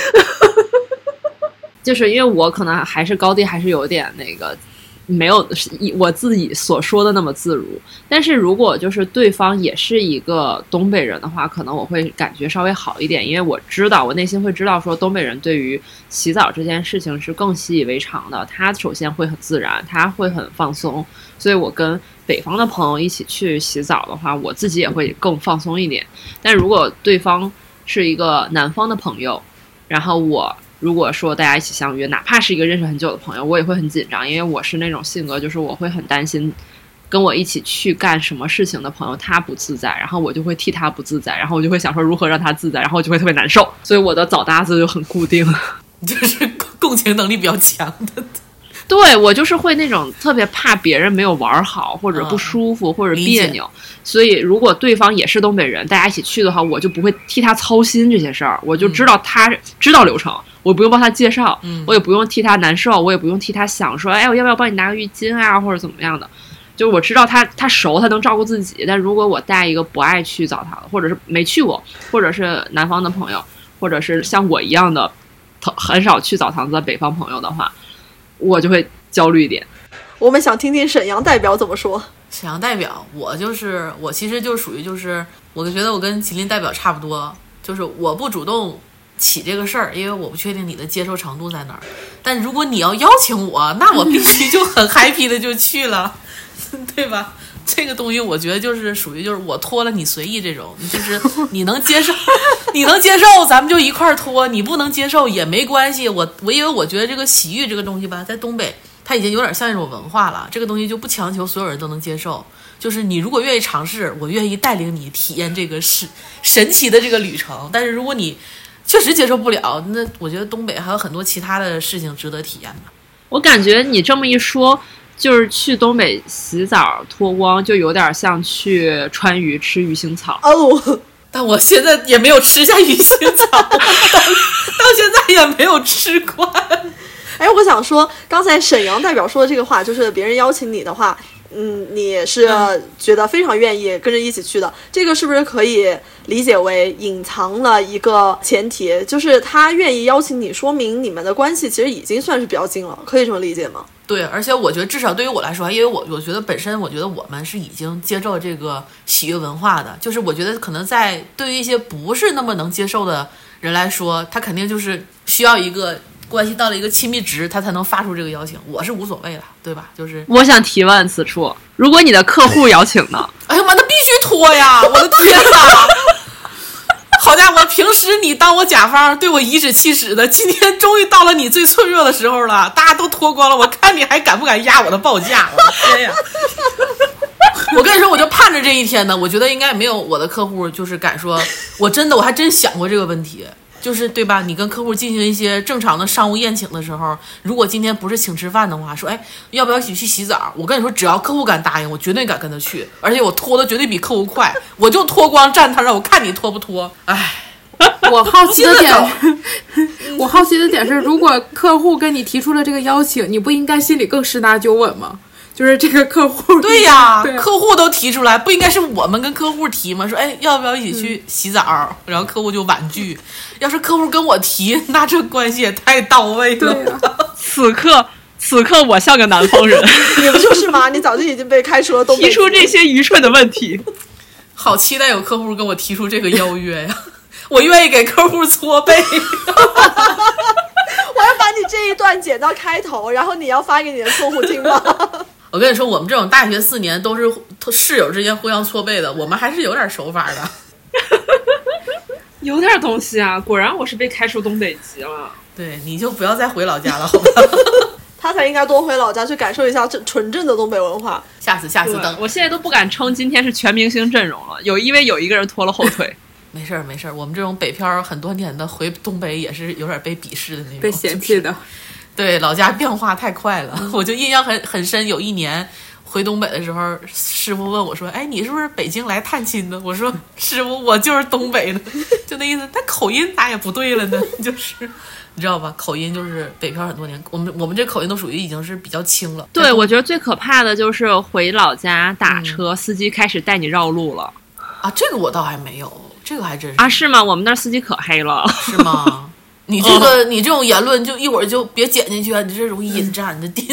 [LAUGHS] 就是因为我可能还是高低还是有点那个没有以我自己所说的那么自如。但是如果就是对方也是一个东北人的话，可能我会感觉稍微好一点，因为我知道我内心会知道说东北人对于洗澡这件事情是更习以为常的。他首先会很自然，他会很放松，所以我跟北方的朋友一起去洗澡的话，我自己也会更放松一点。但如果对方是一个南方的朋友，然后我如果说大家一起相约，哪怕是一个认识很久的朋友，我也会很紧张，因为我是那种性格，就是我会很担心跟我一起去干什么事情的朋友他不自在，然后我就会替他不自在，然后我就会想说如何让他自在，然后我就会特别难受，所以我的澡搭子就很固定。[LAUGHS] 就是共情能力比较强的。对我就是会那种特别怕别人没有玩好，或者不舒服，或者别扭。所以如果对方也是东北人，大家一起去的话，我就不会替他操心这些事儿，我就知道他知道流程，我不用帮他介绍，嗯我也不用替他难受，我也不用替他想说，哎，我要不要帮你拿个浴巾啊，或者怎么样的。就是我知道他他熟，他能照顾自己。但如果我带一个不爱去澡堂，或者是没去过，或者是南方的朋友，或者是像我一样的很很少去澡堂子的北方朋友的话，我就会焦虑一点。我们想听听沈阳代表怎么说。沈阳代表，我就是我，其实就属于就是，我就觉得我跟吉林代表差不多，就是我不主动起这个事儿，因为我不确定你的接受程度在哪儿。但如果你要邀请我，那我必须就很 happy 的就去了，[LAUGHS] 对吧？[LAUGHS] 这个东西我觉得就是属于就是我脱了你随意这种，就是你能接受，[LAUGHS] 你能接受咱们就一块儿脱，你不能接受也没关系。我我因为我觉得这个洗浴这个东西吧，在东北它已经有点像一种文化了，这个东西就不强求所有人都能接受。就是你如果愿意尝试，我愿意带领你体验这个是神奇的这个旅程。但是如果你确实接受不了，那我觉得东北还有很多其他的事情值得体验吧。我感觉你这么一说，就是去东北洗澡脱光，就有点像去川渝吃鱼腥草。哦，但我现在也没有吃下鱼腥草，[LAUGHS] 到到现在也没有吃惯。哎，我想说，刚才沈阳代表说的这个话，就是别人邀请你的话，嗯，你也是觉得非常愿意跟着一起去的。这个是不是可以理解为隐藏了一个前提，就是他愿意邀请你，说明你们的关系其实已经算是比较近了，可以这么理解吗？对，而且我觉得至少对于我来说，因为我我觉得本身我觉得我们是已经接受这个喜悦文化的，就是我觉得可能在对于一些不是那么能接受的人来说，他肯定就是需要一个关系到了一个亲密值，他才能发出这个邀请。我是无所谓了，对吧？就是，我想提问此处，如果你的客户邀请呢？[LAUGHS] 哎呀妈，那必须脱呀！我的天哪！[LAUGHS] 好家伙，平时你当我甲方，对我颐指气使的，今天终于到了你最脆弱的时候了，大家都脱光了，我看你还敢不敢压我的报价？我的天呀！[LAUGHS] 我跟你说，我就盼着这一天呢。我觉得应该没有我的客户就是敢说，我真的我还真想过这个问题，就是对吧？你跟客户进行一些正常的商务宴请的时候，如果今天不是请吃饭的话，说哎要不要一起去洗澡？我跟你说，只要客户敢答应，我绝对敢跟他去，而且我脱的绝对比客户快，我就脱光站他那儿，我看你脱不脱？哎，我好奇的点，我好奇的点是，如果客户跟你提出了这个邀请，你不应该心里更十拿九稳吗？就是这个客户，对呀，对啊客户都提出来，不应该是我们跟客户提吗？说哎要不要一起去洗澡？然后客户就婉拒。要是客户跟我提，那这关系也太到位了。此刻，此刻我像个南方人，[LAUGHS] 你不就是吗？你早就已经被开除了东北提出这些愚蠢的问题。好期待有客户跟我提出这个邀约呀！[LAUGHS] 我愿意给客户搓背。[LAUGHS] 我要把你这一段剪到开头，然后你要发给你的客户听吗？我跟你说，我们这种大学四年都是室友之间互相搓背的，我们还是有点手法的。有点东西啊，果然我是被开除东北籍了。[LAUGHS] 对，你就不要再回老家了，好吧？[LAUGHS] 他才应该多回老家去感受一下这纯正的东北文化。下次，下次等。我现在都不敢称今天是全明星阵容了，有因为有一个人拖了后腿。[LAUGHS] 没事儿，没事儿。我们这种北漂很多年的，回东北也是有点被鄙视的那种，被嫌弃的。对，老家变化太快了，我就印象很很深。有一年回东北的时候，师傅问我说：“哎，你是不是北京来探亲的？”我说：“ [LAUGHS] 师傅，我就是东北的。[LAUGHS] ”就那意思，但口音咋也不对了呢？就是你知道吧？口音就是北漂很多年，我们我们这口音都属于已经是比较轻了。对，我觉得最可怕的就是回老家打车，司机开始带你绕路了啊，这个我倒还没有，这个还真是啊？是吗？我们那儿司机可黑了。是吗？你这个、你这种言论就一会儿就别剪进去啊！你这容易引战的地。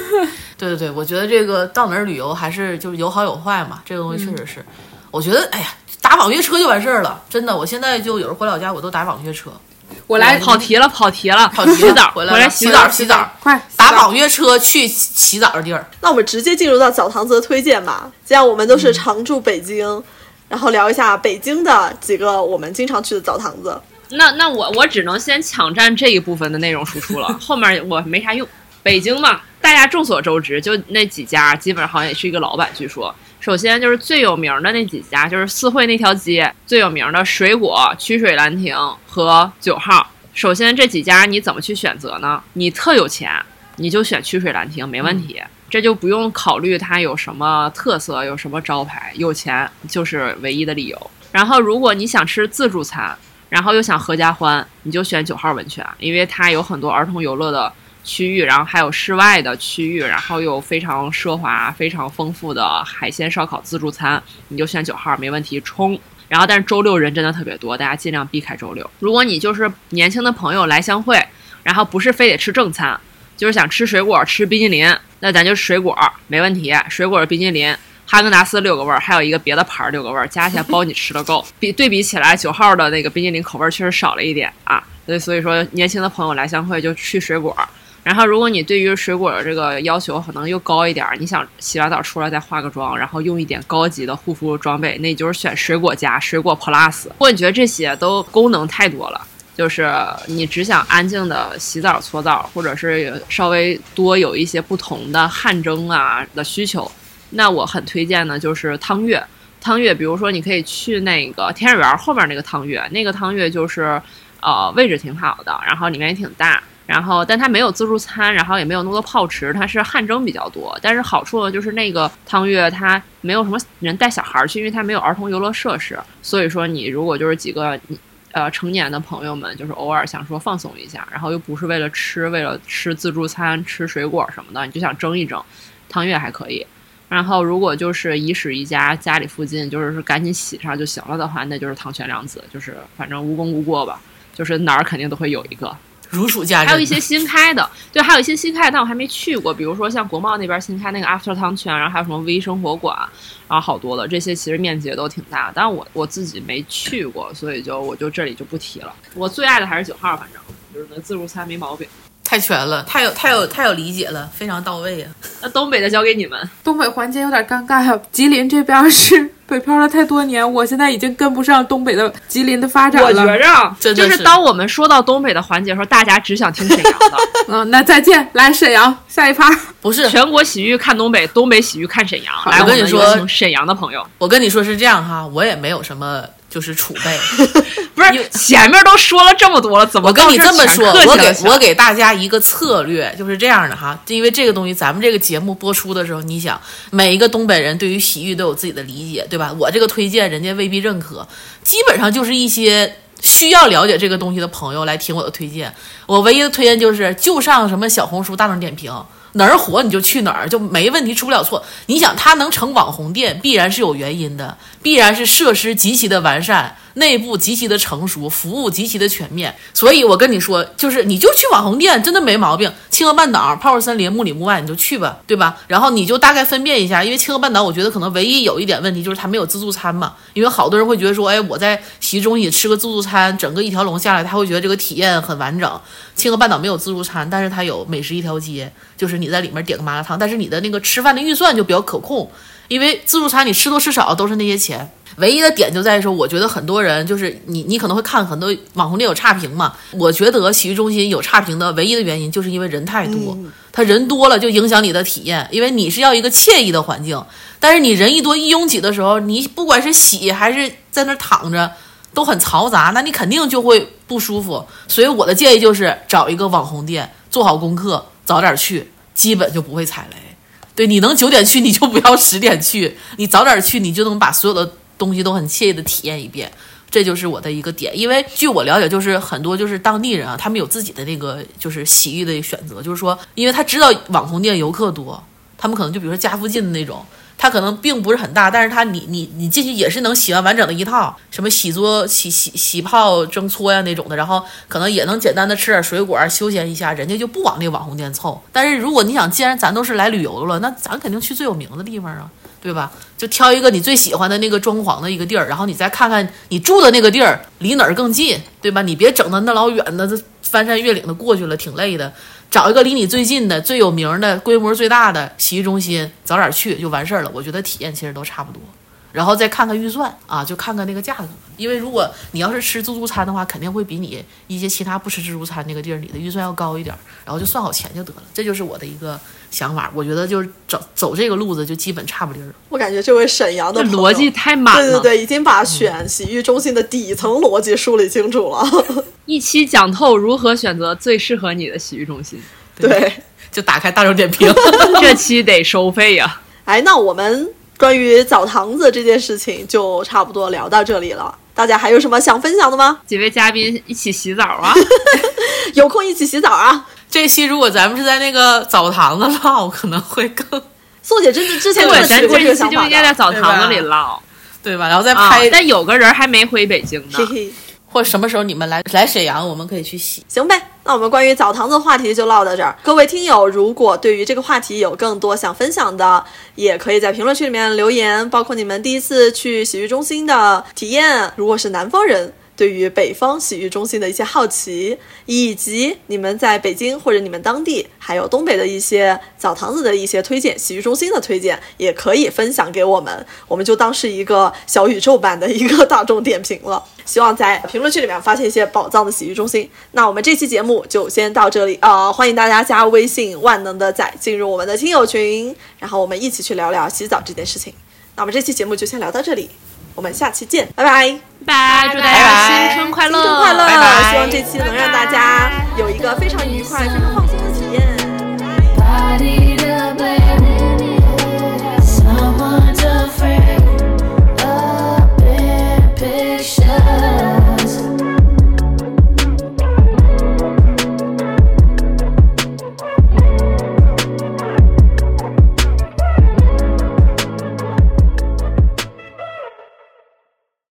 [LAUGHS] 对对对，我觉得这个到哪儿旅游还是就是有好有坏嘛，这个东西确实是。我觉得，哎呀，打网约车就完事儿了，真的。我现在就有时候回老家，我都打网约车，我来跑题了，跑题了，跑题洗澡，回回来洗澡，洗澡，快打网约车去洗澡的地儿。那我们直接进入到澡堂子的推荐吧。既然我们都是常驻北京，然后聊一下北京的几个我们经常去的澡堂子。那那我我只能先抢占这一部分的内容输出了，[LAUGHS] 后面我没啥用。北京嘛，大家众所周知，就那几家，基本上好像也是一个老板。据说，首先就是最有名的那几家，就是四惠那条街最有名的水果、曲水兰亭和九号。首先这几家你怎么去选择呢？你特有钱，你就选曲水兰亭，没问题。这就不用考虑它有什么特色，有什么招牌，有钱就是唯一的理由。然后，如果你想吃自助餐，然后又想合家欢，你就选九号温泉，因为它有很多儿童游乐的区域，然后还有室外的区域，然后有非常奢华、非常丰富的海鲜烧烤自助餐，你就选九号，没问题，冲。然后，但是周六人真的特别多，大家尽量避开周六。如果你就是年轻的朋友来相会，然后不是非得吃正餐，就是想吃水果、吃冰淇淋，那咱就水果没问题，水果冰淇淋。哈根达斯六个味儿，还有一个别的牌儿六个味儿，加起来包你吃的够。[LAUGHS] 比对比起来，九号的那个冰激凌口味确实少了一点啊。所以所以说，年轻的朋友来相会就去水果。然后，如果你对于水果的这个要求可能又高一点，你想洗完澡出来再化个妆，然后用一点高级的护肤装备，那就是选水果加水果 Plus。如果你觉得这些都功能太多了，就是你只想安静的洗澡搓澡，或者是稍微多有一些不同的汗蒸啊的需求。那我很推荐的就是汤月，汤月，比如说你可以去那个天水园后面那个汤月，那个汤月就是，呃，位置挺好的，然后里面也挺大，然后但它没有自助餐，然后也没有那么多泡池，它是汗蒸比较多。但是好处呢，就是那个汤月它没有什么人带小孩去，因为它没有儿童游乐设施，所以说你如果就是几个呃成年的朋友们，就是偶尔想说放松一下，然后又不是为了吃，为了吃自助餐、吃水果什么的，你就想蒸一蒸，汤月还可以。然后，如果就是一室一家，家里附近就是赶紧洗上就行了的话，那就是汤泉良子，就是反正无功无过吧，就是哪儿肯定都会有一个。如数家珍。还有一些新开的，对，还有一些新开的，但我还没去过，比如说像国贸那边新开那个 After 汤泉，然后还有什么微生活馆，然后好多的这些其实面积也都挺大，但我我自己没去过，所以就我就这里就不提了。我最爱的还是九号，反正就是那自助餐没毛病。太全了，太有太有太有理解了，非常到位啊！[LAUGHS] 那东北的交给你们，东北环节有点尴尬呀。吉林这边是北漂了太多年，我现在已经跟不上东北的吉林的发展了。我觉着就是是当我们说到东北的环节的时候，大家只想听沈阳的。[LAUGHS] 嗯，那再见，来沈阳下一趴。不是，全国洗浴看东北，东北洗浴看沈阳。来，我跟你说沈阳的朋友，我跟你说是这样哈，我也没有什么就是储备。[LAUGHS] 不是前面都说了这么多了，怎么我跟你这么说，我给我给大家一个策略，就是这样的哈，因为这个东西，咱们这个节目播出的时候，你想每一个东北人对于洗浴都有自己的理解，对吧？我这个推荐人家未必认可，基本上就是一些需要了解这个东西的朋友来听我的推荐。我唯一的推荐就是就上什么小红书、大众点评。哪儿火你就去哪儿，就没问题，出不了错。你想，它能成网红店，必然是有原因的，必然是设施极其的完善，内部极其的成熟，服务极其的全面。所以我跟你说，就是你就去网红店，真的没毛病。清河半岛、泡泡森林、木里木外，你就去吧，对吧？然后你就大概分辨一下，因为清河半岛，我觉得可能唯一有一点问题就是它没有自助餐嘛。因为好多人会觉得说，哎，我在洗浴中心吃个自助餐，整个一条龙下来，他会觉得这个体验很完整。清河半岛没有自助餐，但是它有美食一条街，就是你在里面点个麻辣烫，但是你的那个吃饭的预算就比较可控，因为自助餐你吃多吃少都是那些钱。唯一的点就在于说，我觉得很多人就是你，你可能会看很多网红店有差评嘛。我觉得洗浴中心有差评的唯一的原因，就是因为人太多，他人多了就影响你的体验，因为你是要一个惬意的环境，但是你人一多一拥挤的时候，你不管是洗还是在那儿躺着，都很嘈杂，那你肯定就会不舒服。所以我的建议就是找一个网红店，做好功课，早点去，基本就不会踩雷。对，你能九点去，你就不要十点去，你早点去，你就能把所有的东西都很惬意的体验一遍。这就是我的一个点，因为据我了解，就是很多就是当地人啊，他们有自己的那个就是洗浴的选择，就是说，因为他知道网红店游客多，他们可能就比如说家附近的那种，它可能并不是很大，但是它你你你进去也是能洗完完整的一套，什么洗桌、洗洗洗泡、蒸搓呀那种的，然后可能也能简单的吃点水果休闲一下，人家就不往那个网红店凑。但是如果你想，既然咱都是来旅游的了，那咱肯定去最有名的地方啊。对吧？就挑一个你最喜欢的那个装潢的一个地儿，然后你再看看你住的那个地儿离哪儿更近，对吧？你别整的那老远的，这翻山越岭的过去了，挺累的。找一个离你最近的、最有名的、规模最大的洗浴中心，早点去就完事儿了。我觉得体验其实都差不多。然后再看看预算啊，就看看那个价格。因为如果你要是吃自助餐的话，肯定会比你一些其他不吃自助餐那个地儿，你的预算要高一点。然后就算好钱就得了。这就是我的一个想法。我觉得就是走走这个路子就基本差不离儿。我感觉这位沈阳的逻辑太满了。对对对，已经把选洗浴中心的底层逻辑梳理清楚了。[LAUGHS] 一期讲透如何选择最适合你的洗浴中心。对，就打开大众点评，[LAUGHS] 这期得收费呀。哎，那我们。关于澡堂子这件事情，就差不多聊到这里了。大家还有什么想分享的吗？几位嘉宾一起洗澡啊？[LAUGHS] 有空一起洗澡啊？这期如果咱们是在那个澡堂子唠，可能会更。宋姐真的之前对，咱这一期就应该在澡堂子里唠，对吧？然后再拍。但有个人还没回北京呢。嘿嘿或什么时候你们来来沈阳，我们可以去洗，行呗。那我们关于澡堂子话题就唠到这儿。各位听友，如果对于这个话题有更多想分享的，也可以在评论区里面留言，包括你们第一次去洗浴中心的体验。如果是南方人。对于北方洗浴中心的一些好奇，以及你们在北京或者你们当地还有东北的一些澡堂子的一些推荐、洗浴中心的推荐，也可以分享给我们，我们就当是一个小宇宙版的一个大众点评了。[LAUGHS] 希望在评论区里面发现一些宝藏的洗浴中心。那我们这期节目就先到这里啊！欢迎大家加微信万能的仔进入我们的听友群，然后我们一起去聊聊洗澡这件事情。那我们这期节目就先聊到这里。我们下期见，拜拜，拜，祝大家新春快乐，新春快乐，希望这期能让大家有一个非常愉快、非常放松的体验。Someone's afraid. Of ambition